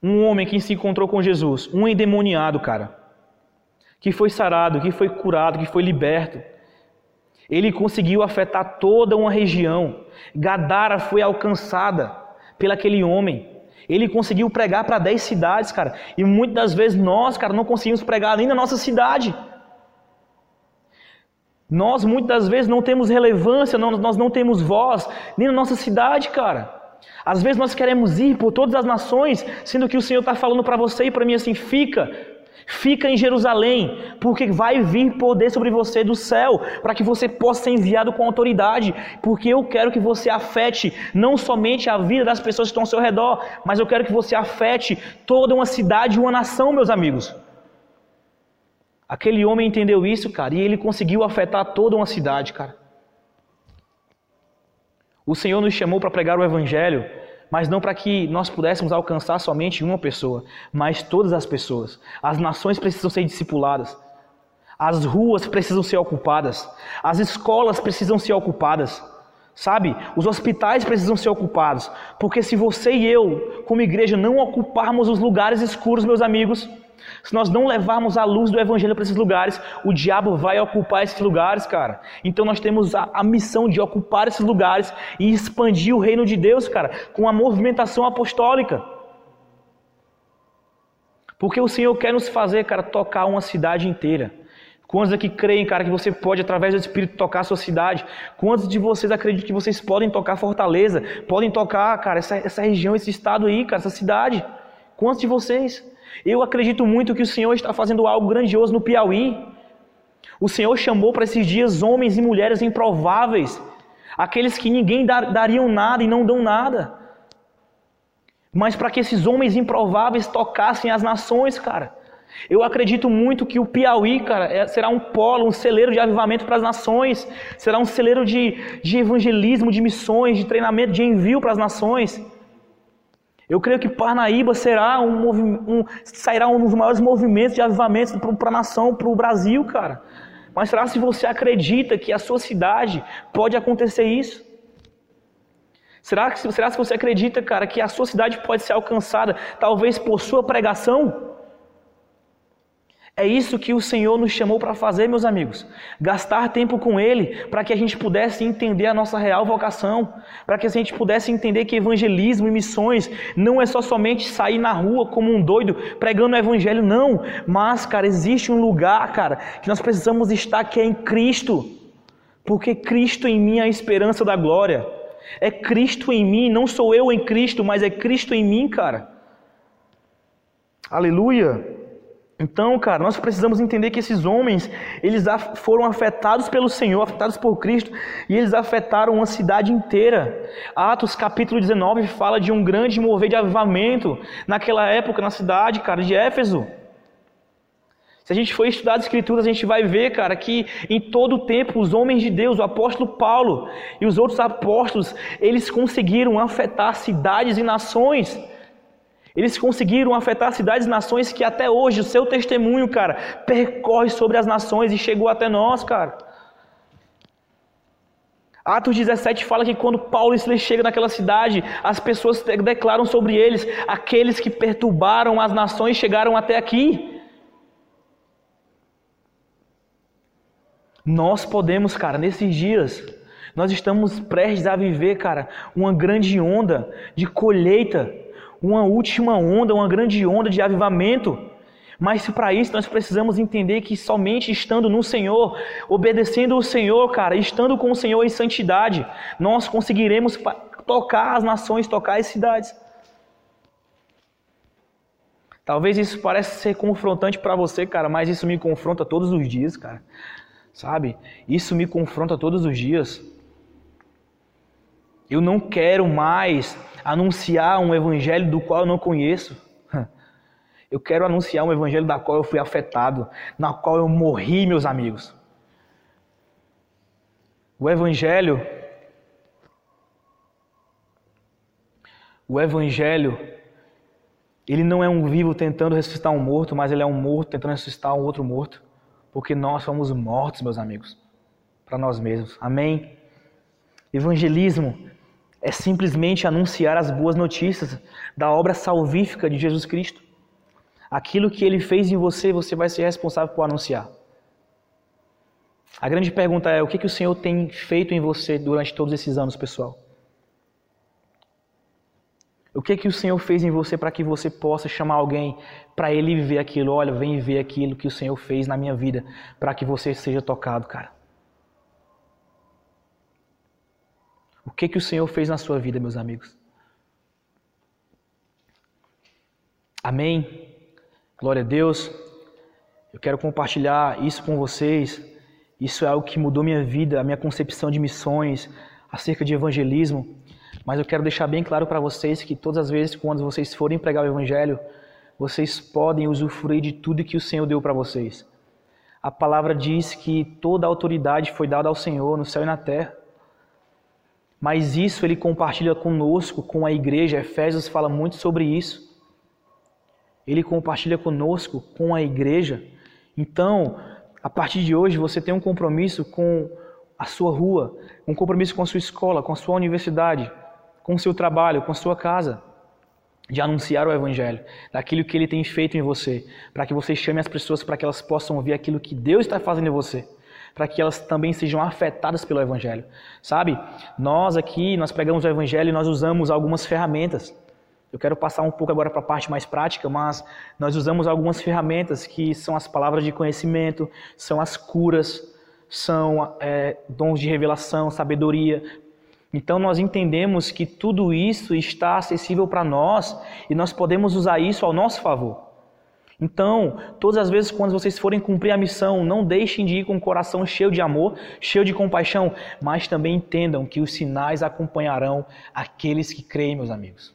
Um homem que se encontrou com Jesus, um endemoniado, cara, que foi sarado, que foi curado, que foi liberto. Ele conseguiu afetar toda uma região. Gadara foi alcançada pelaquele homem. Ele conseguiu pregar para 10 cidades, cara. E muitas das vezes nós, cara, não conseguimos pregar nem na nossa cidade. Nós muitas das vezes não temos relevância, não, nós não temos voz, nem na nossa cidade, cara. Às vezes nós queremos ir por todas as nações, sendo que o Senhor está falando para você e para mim assim: fica, Fica em Jerusalém, porque vai vir poder sobre você do céu, para que você possa ser enviado com autoridade, porque eu quero que você afete não somente a vida das pessoas que estão ao seu redor, mas eu quero que você afete toda uma cidade, uma nação, meus amigos. Aquele homem entendeu isso, cara, e ele conseguiu afetar toda uma cidade, cara. O Senhor nos chamou para pregar o Evangelho mas não para que nós pudéssemos alcançar somente uma pessoa, mas todas as pessoas. As nações precisam ser discipuladas. As ruas precisam ser ocupadas. As escolas precisam ser ocupadas. Sabe? Os hospitais precisam ser ocupados. Porque se você e eu, como igreja, não ocuparmos os lugares escuros, meus amigos, se nós não levarmos a luz do Evangelho para esses lugares, o diabo vai ocupar esses lugares, cara. Então nós temos a, a, missão de ocupar esses lugares e expandir o reino de Deus, cara, com a movimentação apostólica. Porque o Senhor quer nos fazer, cara, tocar uma cidade inteira. Quantos aqui creem, cara, que você pode, através do Espírito, tocar a sua cidade? Quantos de vocês acreditam que vocês podem tocar Fortaleza? Podem tocar, cara, essa, essa região, esse estado aí, cara, essa cidade? Quantos de vocês? Eu acredito muito que o Senhor está fazendo algo grandioso no Piauí. O Senhor chamou para esses dias homens e mulheres improváveis, aqueles que ninguém dar, dariam nada e não dão nada. Mas para que esses homens improváveis tocassem as nações, cara. Eu acredito muito que o Piauí, cara, é, será um polo, um celeiro de avivamento para as nações, será um celeiro de, de evangelismo, de missões, de treinamento, de envio para as nações. Eu creio que Parnaíba será um, um sairá um dos maiores movimentos de avivamento para a nação, para o Brasil, cara. Mas será se você acredita que a sua cidade pode acontecer isso? Será que será se você acredita, cara, que a sua cidade pode ser alcançada, talvez por sua pregação? É isso que o Senhor nos chamou para fazer, meus amigos. Gastar tempo com Ele para que a gente pudesse entender a nossa real vocação, para que a gente pudesse entender que evangelismo e missões não é só somente sair na rua como um doido pregando o Evangelho, não. Mas, cara, existe um lugar, cara, que nós precisamos estar que é em Cristo, porque Cristo em mim é a esperança da glória. É Cristo em mim, não sou eu em Cristo, mas é Cristo em mim, cara. Aleluia. Então, cara, nós precisamos entender que esses homens, eles foram afetados pelo Senhor, afetados por Cristo, e eles afetaram uma cidade inteira. Atos capítulo 19 fala de um grande mover de avivamento naquela época na cidade, cara, de Éfeso. Se a gente for estudar as escrituras, a gente vai ver, cara, que em todo o tempo os homens de Deus, o apóstolo Paulo e os outros apóstolos, eles conseguiram afetar cidades e nações. Eles conseguiram afetar cidades e nações que até hoje o seu testemunho, cara, percorre sobre as nações e chegou até nós, cara. Atos 17 fala que quando Paulo chega naquela cidade, as pessoas declaram sobre eles: aqueles que perturbaram as nações chegaram até aqui. Nós podemos, cara, nesses dias, nós estamos prestes a viver, cara, uma grande onda de colheita uma última onda, uma grande onda de avivamento. Mas para isso nós precisamos entender que somente estando no Senhor, obedecendo o Senhor, cara, estando com o Senhor em santidade, nós conseguiremos tocar as nações, tocar as cidades. Talvez isso pareça ser confrontante para você, cara, mas isso me confronta todos os dias, cara. Sabe? Isso me confronta todos os dias. Eu não quero mais anunciar um evangelho do qual eu não conheço. Eu quero anunciar um evangelho da qual eu fui afetado, na qual eu morri, meus amigos. O evangelho O evangelho ele não é um vivo tentando ressuscitar um morto, mas ele é um morto tentando ressuscitar um outro morto, porque nós somos mortos, meus amigos, para nós mesmos. Amém. Evangelismo é simplesmente anunciar as boas notícias da obra salvífica de Jesus Cristo. Aquilo que ele fez em você, você vai ser responsável por anunciar. A grande pergunta é: o que, que o Senhor tem feito em você durante todos esses anos, pessoal? O que que o Senhor fez em você para que você possa chamar alguém para ele viver aquilo? Olha, vem ver aquilo que o Senhor fez na minha vida para que você seja tocado, cara. O que, que o Senhor fez na sua vida, meus amigos? Amém? Glória a Deus. Eu quero compartilhar isso com vocês. Isso é algo que mudou minha vida, a minha concepção de missões, acerca de evangelismo. Mas eu quero deixar bem claro para vocês que todas as vezes quando vocês forem pregar o evangelho, vocês podem usufruir de tudo que o Senhor deu para vocês. A palavra diz que toda a autoridade foi dada ao Senhor no céu e na terra. Mas isso ele compartilha conosco, com a igreja. Efésios fala muito sobre isso. Ele compartilha conosco, com a igreja. Então, a partir de hoje, você tem um compromisso com a sua rua, um compromisso com a sua escola, com a sua universidade, com o seu trabalho, com a sua casa, de anunciar o Evangelho, daquilo que ele tem feito em você, para que você chame as pessoas para que elas possam ouvir aquilo que Deus está fazendo em você para que elas também sejam afetadas pelo Evangelho. Sabe? Nós aqui, nós pegamos o Evangelho e nós usamos algumas ferramentas. Eu quero passar um pouco agora para a parte mais prática, mas nós usamos algumas ferramentas que são as palavras de conhecimento, são as curas, são é, dons de revelação, sabedoria. Então nós entendemos que tudo isso está acessível para nós e nós podemos usar isso ao nosso favor. Então, todas as vezes quando vocês forem cumprir a missão, não deixem de ir com o coração cheio de amor, cheio de compaixão, mas também entendam que os sinais acompanharão aqueles que creem, meus amigos.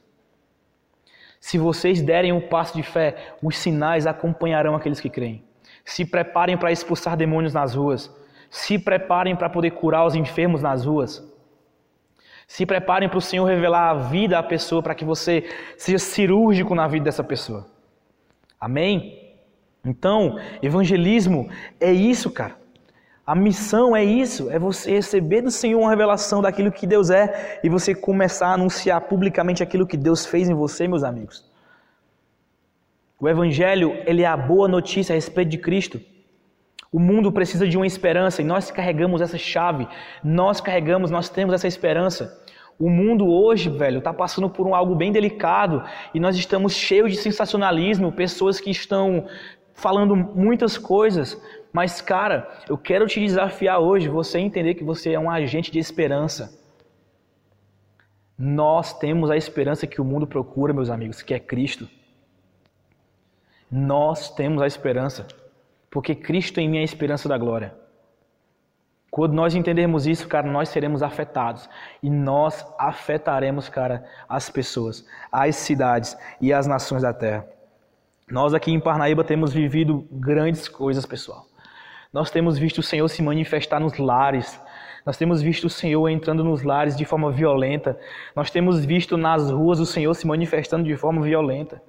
Se vocês derem um passo de fé, os sinais acompanharão aqueles que creem. Se preparem para expulsar demônios nas ruas. Se preparem para poder curar os enfermos nas ruas. Se preparem para o Senhor revelar a vida à pessoa, para que você seja cirúrgico na vida dessa pessoa. Amém? Então, evangelismo é isso, cara. A missão é isso, é você receber do Senhor uma revelação daquilo que Deus é e você começar a anunciar publicamente aquilo que Deus fez em você, meus amigos. O evangelho, ele é a boa notícia a respeito de Cristo. O mundo precisa de uma esperança e nós carregamos essa chave. Nós carregamos, nós temos essa esperança. O mundo hoje, velho, está passando por um, algo bem delicado e nós estamos cheios de sensacionalismo, pessoas que estão falando muitas coisas. Mas, cara, eu quero te desafiar hoje, você entender que você é um agente de esperança. Nós temos a esperança que o mundo procura, meus amigos, que é Cristo. Nós temos a esperança, porque Cristo em mim é a esperança da glória. Quando nós entendermos isso, cara, nós seremos afetados. E nós afetaremos, cara, as pessoas, as cidades e as nações da terra. Nós aqui em Parnaíba temos vivido grandes coisas, pessoal. Nós temos visto o Senhor se manifestar nos lares. Nós temos visto o Senhor entrando nos lares de forma violenta. Nós temos visto nas ruas o Senhor se manifestando de forma violenta.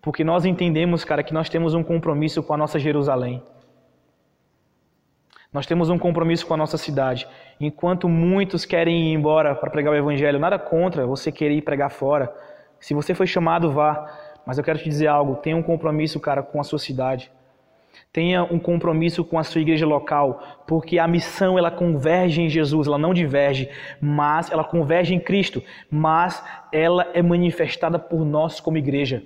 Porque nós entendemos, cara, que nós temos um compromisso com a nossa Jerusalém. Nós temos um compromisso com a nossa cidade. Enquanto muitos querem ir embora para pregar o evangelho, nada contra você querer ir pregar fora. Se você foi chamado, vá. Mas eu quero te dizer algo, tenha um compromisso, cara, com a sua cidade. Tenha um compromisso com a sua igreja local, porque a missão ela converge em Jesus, ela não diverge, mas ela converge em Cristo, mas ela é manifestada por nós como igreja.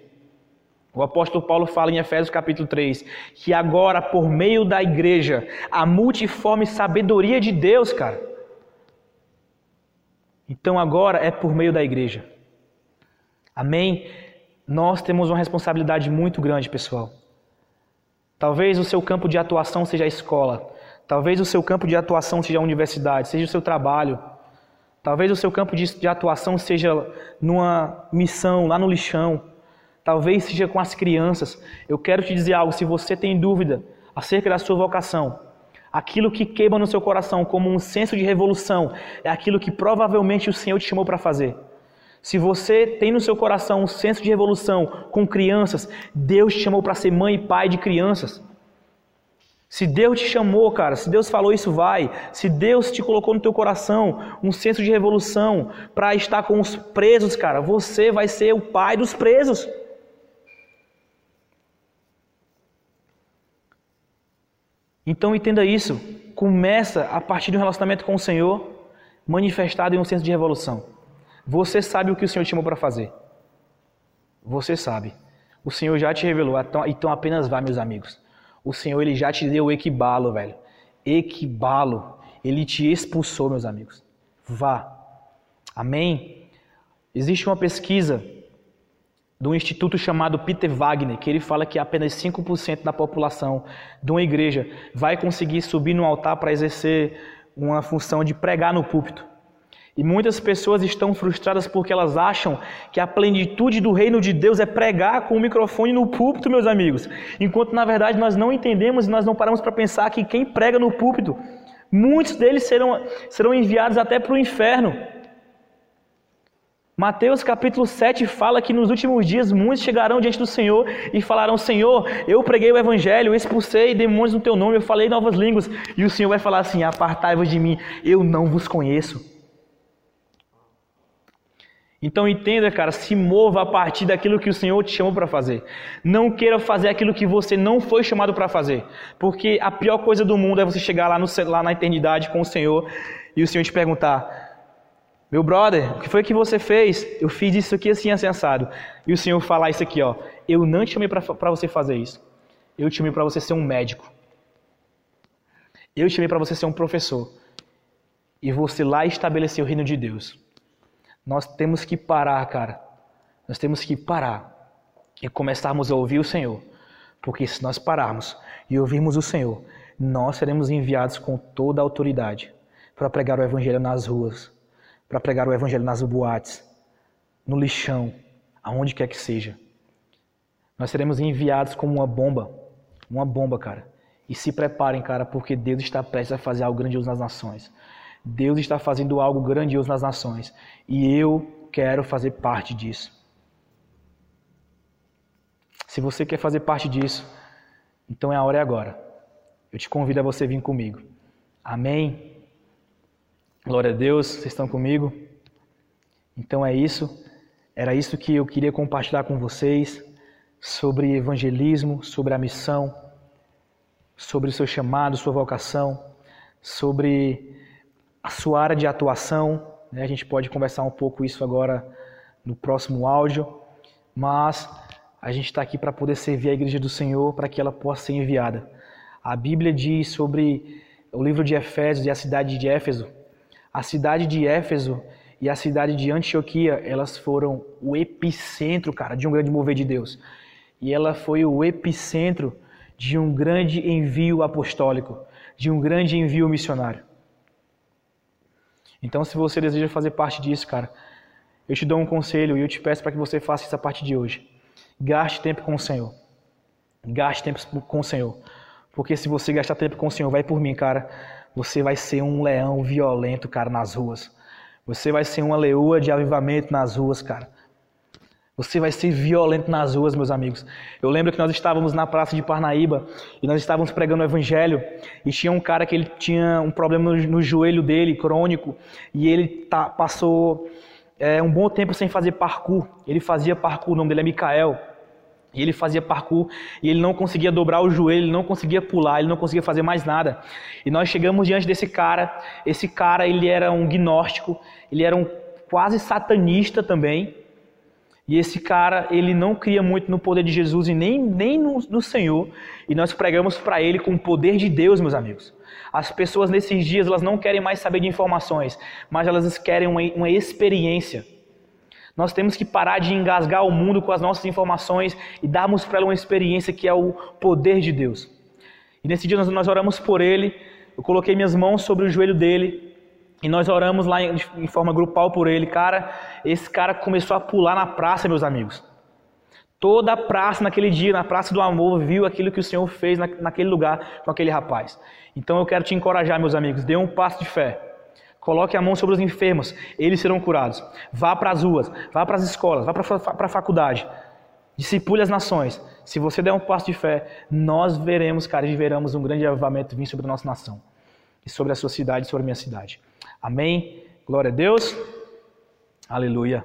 O apóstolo Paulo fala em Efésios capítulo 3 que agora, por meio da igreja, a multiforme sabedoria de Deus, cara. Então agora é por meio da igreja. Amém? Nós temos uma responsabilidade muito grande, pessoal. Talvez o seu campo de atuação seja a escola. Talvez o seu campo de atuação seja a universidade, seja o seu trabalho. Talvez o seu campo de, atuação seja numa missão lá no lixão talvez seja com as crianças. Eu quero te dizer algo: se você tem dúvida acerca da sua vocação, aquilo que queima no seu coração como um senso de revolução é aquilo que provavelmente o Senhor te chamou para fazer. Se você tem no seu coração um senso de revolução com crianças, Deus te chamou para ser mãe e pai de crianças. Se Deus te chamou, cara, se Deus falou isso, vai. Se Deus te colocou no teu coração um senso de revolução para estar com os presos, cara, você vai ser o pai dos presos. Então entenda isso. Começa a partir de um relacionamento com o Senhor, manifestado em um senso de revolução. Você sabe o que o Senhor te chamou para fazer. Você sabe. O Senhor já te revelou. Então, então apenas vá, meus amigos. O Senhor ele já te deu o equibalo, velho. Equibalo. Ele te expulsou, meus amigos. Vá. Amém? Existe uma pesquisa do instituto chamado Peter Wagner, que ele fala que apenas 5% da população de uma igreja vai conseguir subir no altar para exercer uma função de pregar no púlpito. E muitas pessoas estão frustradas porque elas acham que a plenitude do reino de Deus é pregar com o microfone no púlpito, meus amigos. Enquanto na verdade nós não entendemos e nós não paramos para pensar que quem prega no púlpito Muitos deles serão, serão enviados até para o inferno. Mateus capítulo 7 fala que nos últimos dias muitos chegarão diante do Senhor e falarão: Senhor, eu preguei o evangelho, eu expulsei demônios no teu nome, eu falei novas línguas. E o Senhor vai falar assim: Apartai-vos de mim, eu não vos conheço. Então entenda, cara, se mova a partir daquilo que o Senhor te chamou para fazer. Não queira fazer aquilo que você não foi chamado para fazer. Porque a pior coisa do mundo é você chegar lá, no, lá na eternidade com o Senhor e o Senhor te perguntar: meu brother, o que foi que você fez? Eu fiz isso aqui assim, assado. E o Senhor falar isso aqui, ó. Eu não te chamei para você fazer isso. Eu te chamei para você ser um médico. Eu te chamei para você ser um professor. E você lá estabelecer o reino de Deus. Nós temos que parar, cara. Nós temos que parar e começarmos a ouvir o Senhor. Porque se nós pararmos e ouvirmos o Senhor, nós seremos enviados com toda a autoridade para pregar o Evangelho nas ruas para pregar o evangelho nas boates, no lixão, aonde quer que seja. Nós seremos enviados como uma bomba, uma bomba, cara. E se preparem, cara, porque Deus está prestes a fazer algo grandioso nas nações. Deus está fazendo algo grandioso nas nações. E eu quero fazer parte disso. Se você quer fazer parte disso, então é a hora é agora. Eu te convido a você vir comigo. Amém? Glória a Deus, vocês estão comigo? Então é isso. Era isso que eu queria compartilhar com vocês sobre evangelismo, sobre a missão, sobre o seu chamado, sua vocação, sobre a sua área de atuação. Né? A gente pode conversar um pouco isso agora no próximo áudio, mas a gente está aqui para poder servir a igreja do Senhor, para que ela possa ser enviada. A Bíblia diz sobre o livro de Efésios e a cidade de Éfeso, a cidade de Éfeso e a cidade de Antioquia, elas foram o epicentro, cara, de um grande mover de Deus. E ela foi o epicentro de um grande envio apostólico, de um grande envio missionário. Então, se você deseja fazer parte disso, cara, eu te dou um conselho e eu te peço para que você faça isso a partir de hoje. Gaste tempo com o Senhor. Gaste tempo com o Senhor. Porque se você gastar tempo com o Senhor, vai por mim, cara você vai ser um leão violento, cara, nas ruas. Você vai ser uma leoa de avivamento nas ruas, cara. Você vai ser violento nas ruas, meus amigos. Eu lembro que nós estávamos na praça de Parnaíba e nós estávamos pregando o evangelho e tinha um cara que ele tinha um problema no, joelho dele, crônico, e ele tá, passou é, um bom tempo sem fazer parkour. Ele fazia parkour, o nome dele é Mikael. E ele fazia parkour e ele não conseguia dobrar o joelho, ele não conseguia pular, ele não conseguia fazer mais nada. E nós chegamos diante desse cara. Esse cara, ele era um gnóstico, ele era um quase satanista também. E esse cara, ele não cria muito no poder de Jesus e nem, nem no, no Senhor. E nós pregamos para ele com o poder de Deus, meus amigos. As pessoas nesses dias, elas não querem mais saber de informações, mas elas querem uma, uma experiência. Nós temos que parar de engasgar o mundo com as nossas informações e darmos para ela uma experiência que é o poder de Deus. E nesse dia nós, oramos por ele, eu coloquei minhas mãos sobre o joelho dele e nós oramos lá em, forma grupal por ele. Cara, esse cara começou a pular na praça, meus amigos. Toda a praça naquele dia, na Praça do Amor, viu aquilo que o Senhor fez na, naquele lugar com aquele rapaz. Então eu quero te encorajar, meus amigos, dê um passo de fé. Coloque a mão sobre os enfermos, eles serão curados. Vá para as ruas, vá para as escolas, vá para a faculdade. Discipule as nações. Se você der um passo de fé, nós veremos, cara, e veremos um grande avivamento vir sobre a nossa nação. E sobre a sua cidade, sobre a minha cidade. Amém? Glória a Deus. Aleluia.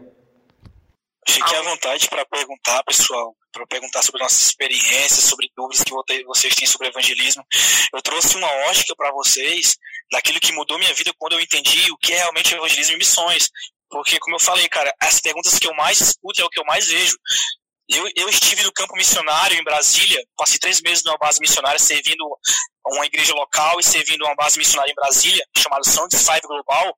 Fique à vontade para perguntar, pessoal, para perguntar sobre nossas experiências, sobre dúvidas que vocês têm sobre evangelismo. Eu trouxe uma ótica para vocês daquilo que mudou minha vida quando eu entendi o que é realmente evangelismo e missões. Porque, como eu falei, cara, as perguntas que eu mais escuto é o que eu mais vejo. Eu, eu estive no campo missionário em Brasília, passei três meses numa base missionária servindo uma igreja local e servindo uma base missionária em Brasília, chamada Sound Five Global.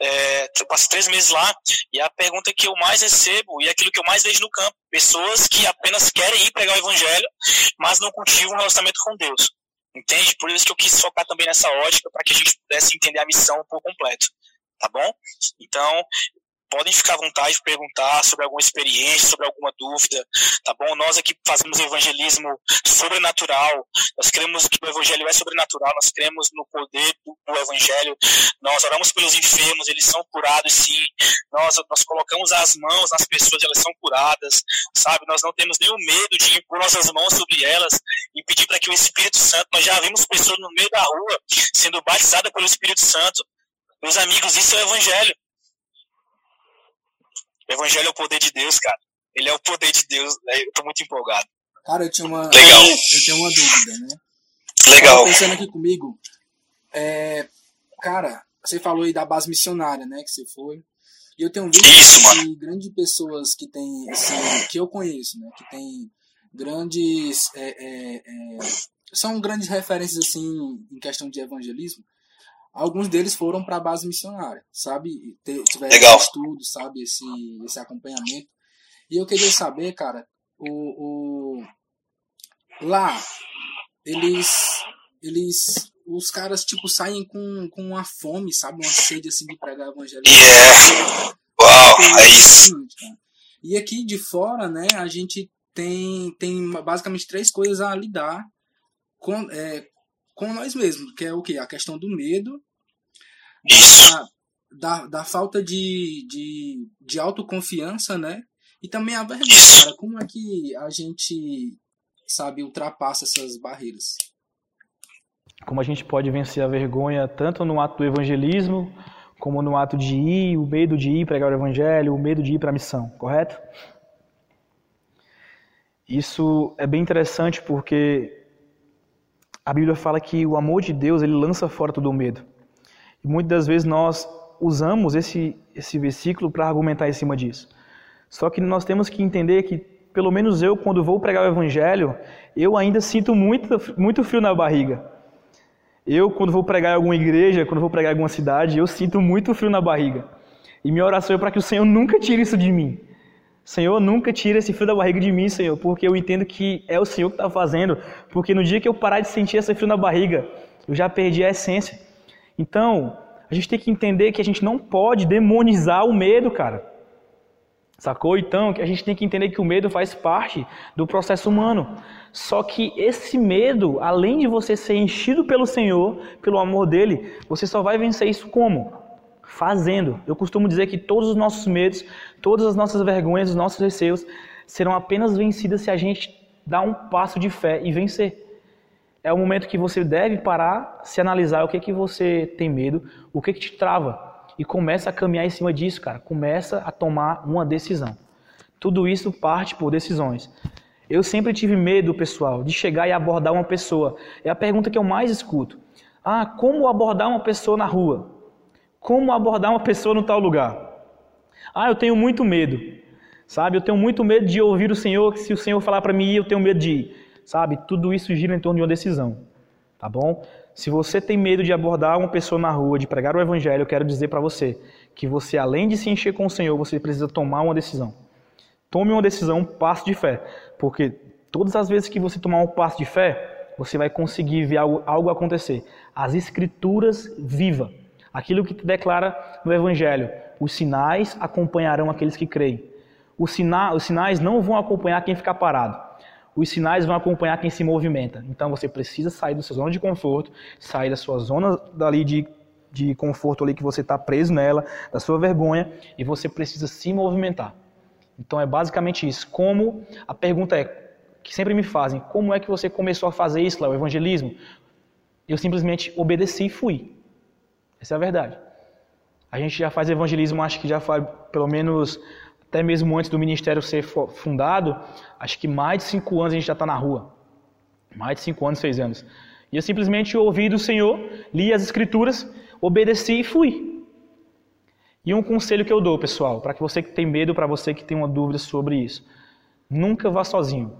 É, eu passei três meses lá e a pergunta que eu mais recebo e aquilo que eu mais vejo no campo, pessoas que apenas querem ir pregar o evangelho, mas não cultivam um relacionamento com Deus. Entende? Por isso que eu quis focar também nessa ótica para que a gente pudesse entender a missão por completo. Tá bom? Então, podem ficar à vontade de perguntar sobre alguma experiência, sobre alguma dúvida, tá bom? Nós aqui fazemos evangelismo sobrenatural, nós cremos que o evangelho é sobrenatural, nós cremos no poder do, do evangelho, nós oramos pelos enfermos, eles são curados sim, nós, nós colocamos as mãos nas pessoas, elas são curadas, sabe? Nós não temos nenhum medo de impor nossas mãos sobre elas e pedir para que o Espírito Santo, nós já vimos pessoas no meio da rua sendo batizadas pelo Espírito Santo, meus amigos, isso é o evangelho. Evangelho é o poder de Deus, cara. Ele é o poder de Deus. Né? Eu tô muito empolgado. Cara, eu tinha uma. Legal. Eu tenho uma dúvida, né? Legal. Tava pensando aqui comigo. É, cara, você falou aí da base missionária, né? Que você foi. E eu tenho visto Isso, que mano. grandes pessoas que tem, assim, que eu conheço, né? Que tem grandes. é, é, é, são grandes referências, assim, em questão de evangelismo. Alguns deles foram para a base missionária, sabe? Tiveram Legal. estudo, sabe? Esse, esse acompanhamento. E eu queria saber, cara, o, o lá eles eles os caras tipo saem com, com uma fome, sabe, uma sede assim de pregar o evangelho. Yeah. Uau, é isso. Impressionante, cara. E aqui de fora, né, a gente tem tem basicamente três coisas a lidar com é, com nós mesmos, que é o que a questão do medo, da, da, da falta de, de, de autoconfiança, né? E também a vergonha, cara. Como é que a gente, sabe, ultrapassa essas barreiras? Como a gente pode vencer a vergonha tanto no ato do evangelismo, como no ato de ir, o medo de ir pregar o evangelho, o medo de ir para a missão, correto? Isso é bem interessante porque a Bíblia fala que o amor de Deus ele lança fora todo o medo. E muitas das vezes nós usamos esse, esse versículo para argumentar em cima disso. Só que nós temos que entender que, pelo menos eu, quando vou pregar o evangelho, eu ainda sinto muito, muito frio na barriga. Eu, quando vou pregar em alguma igreja, quando vou pregar em alguma cidade, eu sinto muito frio na barriga. E minha oração é para que o Senhor nunca tire isso de mim. Senhor, nunca tire esse frio da barriga de mim, Senhor, porque eu entendo que é o Senhor que está fazendo. Porque no dia que eu parar de sentir esse frio na barriga, eu já perdi a essência. Então, a gente tem que entender que a gente não pode demonizar o medo, cara. Sacou? Então, que a gente tem que entender que o medo faz parte do processo humano. Só que esse medo, além de você ser enchido pelo Senhor, pelo amor dele, você só vai vencer isso como? Fazendo. Eu costumo dizer que todos os nossos medos, todas as nossas vergonhas, os nossos receios serão apenas vencidas se a gente dar um passo de fé e vencer. É o momento que você deve parar, se analisar o que que você tem medo, o que que te trava e começa a caminhar em cima disso, cara. Começa a tomar uma decisão. Tudo isso parte por decisões. Eu sempre tive medo, pessoal, de chegar e abordar uma pessoa. É a pergunta que eu mais escuto. Ah, como abordar uma pessoa na rua? Como abordar uma pessoa no tal lugar? Ah, eu tenho muito medo. Sabe? Eu tenho muito medo de ouvir o Senhor, se o Senhor falar para mim ir, eu tenho medo de ir. Sabe? Tudo isso gira em torno de uma decisão. Tá bom? Se você tem medo de abordar uma pessoa na rua, de pregar o evangelho, eu quero dizer para você que você, além de se encher com o Senhor, você precisa tomar uma decisão. Tome uma decisão, um passo de fé. Porque todas as vezes que você tomar um passo de fé, você vai conseguir ver algo, algo acontecer. As escrituras viva. Aquilo que te declara no evangelho. Os sinais acompanharão aqueles que creem. Os, sina, os sinais não vão acompanhar quem ficar parado os sinais vão acompanhar quem se movimenta. Então você precisa sair da sua zona de conforto, sair da sua zona dali de, de conforto ali que você está preso nela, da sua vergonha, e você precisa se movimentar. Então é basicamente isso. Como a pergunta é que sempre me fazem, como é que você começou a fazer isso lá, o evangelismo? Eu simplesmente obedeci e fui. Essa é a verdade. A gente já faz evangelismo, acho que já faz pelo menos até mesmo antes do ministério ser fundado, acho que mais de cinco anos a gente já está na rua. Mais de cinco anos, seis anos. E eu simplesmente ouvi do Senhor, li as escrituras, obedeci e fui. E um conselho que eu dou, pessoal, para que você que tem medo, para você que tem uma dúvida sobre isso. Nunca vá sozinho.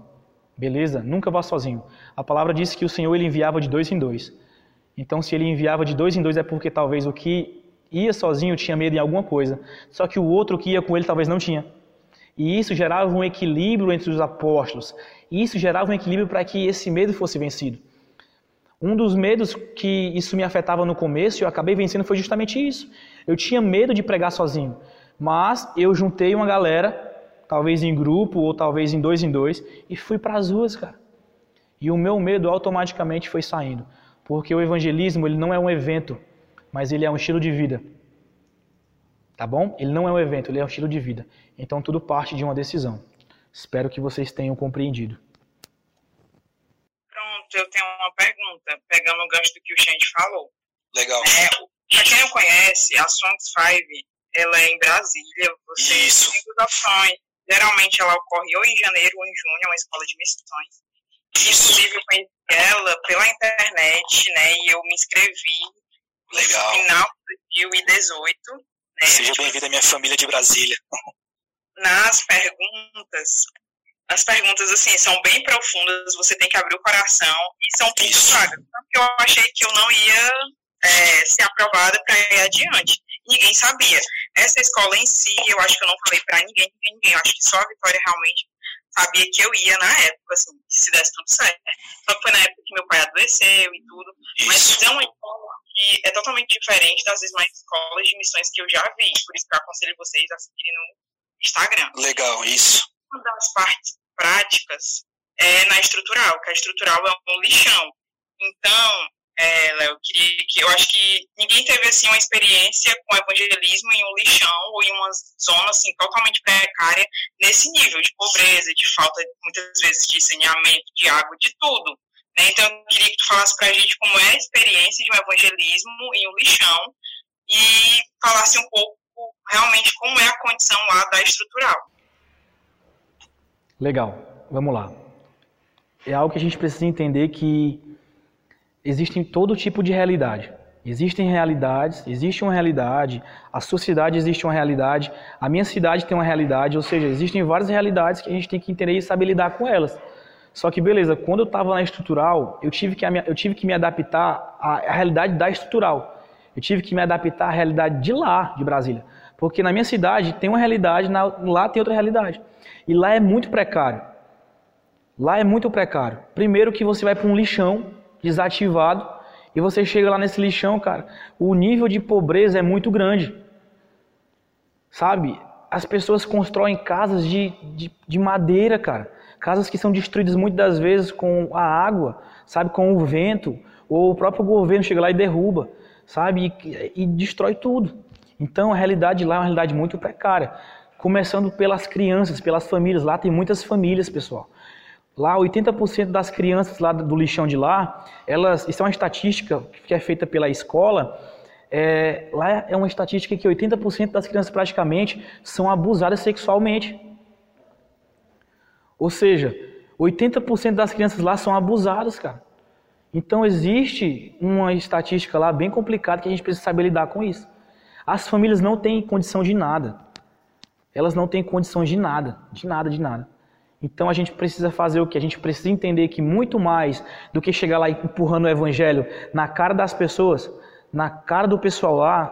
Beleza? Nunca vá sozinho. A palavra diz que o Senhor ele enviava de dois em dois. Então, se ele enviava de dois em dois, é porque talvez o que ia sozinho tinha medo em alguma coisa, só que o outro que ia com ele talvez não tinha. E isso gerava um equilíbrio entre os apóstolos. E isso gerava um equilíbrio para que esse medo fosse vencido. Um dos medos que isso me afetava no começo e eu acabei vencendo foi justamente isso. Eu tinha medo de pregar sozinho. Mas eu juntei uma galera, talvez em grupo ou talvez em dois em dois, e fui para as ruas, cara. E o meu medo automaticamente foi saindo, porque o evangelismo ele não é um evento, mas ele é um estilo de vida. Tá bom? Ele não é um evento, ele é um estilo de vida. Então tudo parte de uma decisão. Espero que vocês tenham compreendido. Pronto, eu tenho uma pergunta, pegando o gancho do que o Xande falou. Legal. É, para quem não conhece, a Songs 5, ela é em Brasília. Você Isso. tem duas opções. Geralmente ela ocorre ou em janeiro ou em junho, é uma escola de missões. Inclusive, eu conheci ela pela internet, né? E eu me inscrevi Legal. no final de 2018. Né, Seja bem-vindo à minha família de Brasília. nas perguntas, as perguntas, assim, são bem profundas, você tem que abrir o coração e são Isso. vagas. Eu achei que eu não ia é, ser aprovada para ir adiante. Ninguém sabia. Essa escola em si, eu acho que eu não falei para ninguém, ninguém, ninguém. Eu acho que só a Vitória realmente sabia que eu ia na época, assim, se desse tudo certo. Só que foi na época que meu pai adoeceu e tudo. Mas é uma escola que é totalmente diferente das demais escolas de missões que eu já vi. Por isso que eu aconselho vocês a seguirem no Instagram. Legal, isso. Uma das partes práticas é na estrutural, que a estrutural é um lixão. Então, é, Léo, queria que eu acho que ninguém teve assim uma experiência com evangelismo em um lixão ou em uma zona assim totalmente precária nesse nível de pobreza, de falta muitas vezes de saneamento, de água, de tudo. Né? Então, eu queria que tu falasse pra gente como é a experiência de um evangelismo em um lixão e falasse um pouco realmente como é a condição lá da estrutural. Legal, vamos lá. É algo que a gente precisa entender que existem todo tipo de realidade. Existem realidades, existe uma realidade, a sua cidade existe uma realidade, a minha cidade tem uma realidade, ou seja, existem várias realidades que a gente tem que entender e saber lidar com elas. Só que beleza, quando eu estava na estrutural, eu tive, que, eu tive que me adaptar à, realidade da estrutural. Eu tive que me adaptar à realidade de lá, de Brasília. Porque na minha cidade tem uma realidade, lá tem outra realidade. E lá é muito precário. Lá é muito precário. Primeiro que você vai para um lixão desativado e você chega lá nesse lixão, cara, o nível de pobreza é muito grande. Sabe? As pessoas constroem casas de, de, de madeira, cara. Casas que são destruídas muitas das vezes com a água, sabe? Com o vento. Ou o próprio governo chega lá e derruba, sabe? E, e destrói tudo. Então a realidade lá é uma realidade muito precária. Começando pelas crianças, pelas famílias. Lá tem muitas famílias, pessoal. Lá, 80% das crianças lá do lixão de lá, elas, isso é uma estatística que é feita pela escola, é, lá é uma estatística que 80% das crianças praticamente são abusadas sexualmente. Ou seja, 80% das crianças lá são abusadas, cara. Então existe uma estatística lá bem complicada que a gente precisa saber lidar com isso. As famílias não têm condição de nada. Elas não têm condição de nada, de nada, de nada. Então a gente precisa fazer o que? A gente precisa entender que muito mais do que chegar lá empurrando o evangelho na cara das pessoas, na cara do pessoal lá,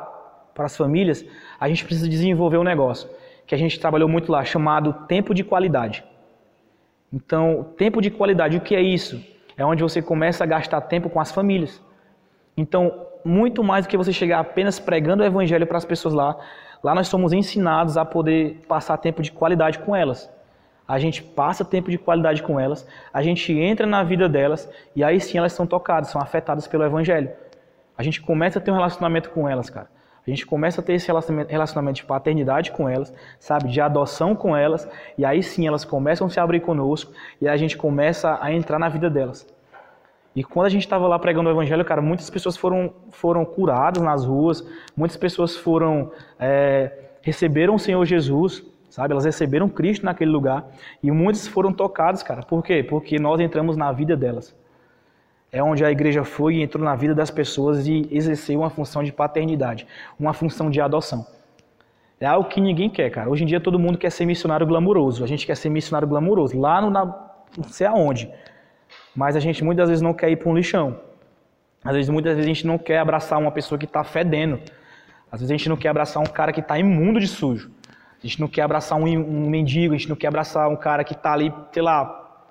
para as famílias, a gente precisa desenvolver um negócio que a gente trabalhou muito lá, chamado tempo de qualidade. Então, tempo de qualidade, o que é isso? É onde você começa a gastar tempo com as famílias. Então, muito mais do que você chegar apenas pregando o evangelho para as pessoas lá, lá nós somos ensinados a poder passar tempo de qualidade com elas a gente passa tempo de qualidade com elas, a gente entra na vida delas e aí sim elas são tocadas, são afetadas pelo Evangelho. A gente começa a ter um relacionamento com elas, cara. A gente começa a ter esse relacionamento de paternidade com elas, sabe, de adoção com elas, e aí sim elas começam a se abrir conosco e a gente começa a entrar na vida delas. E quando a gente estava lá pregando o evangelho, cara, muitas pessoas foram, foram curadas nas ruas, muitas pessoas foram é, receberam o Senhor Jesus, sabe? Elas receberam Cristo naquele lugar e muitos foram tocados, cara. Por quê? Porque nós entramos na vida delas. É onde a igreja foi e entrou na vida das pessoas e exerceu uma função de paternidade, uma função de adoção. É algo que ninguém quer, cara. Hoje em dia todo mundo quer ser missionário glamuroso. A gente quer ser missionário glamuroso, lá no, na, não sei aonde. Mas a gente muitas vezes não quer ir para um lixão. Às vezes, muitas vezes a gente não quer abraçar uma pessoa que está fedendo. Às vezes a gente não quer abraçar um cara que está imundo de sujo. A gente não quer abraçar um, um mendigo, a gente não quer abraçar um cara que está ali, sei lá,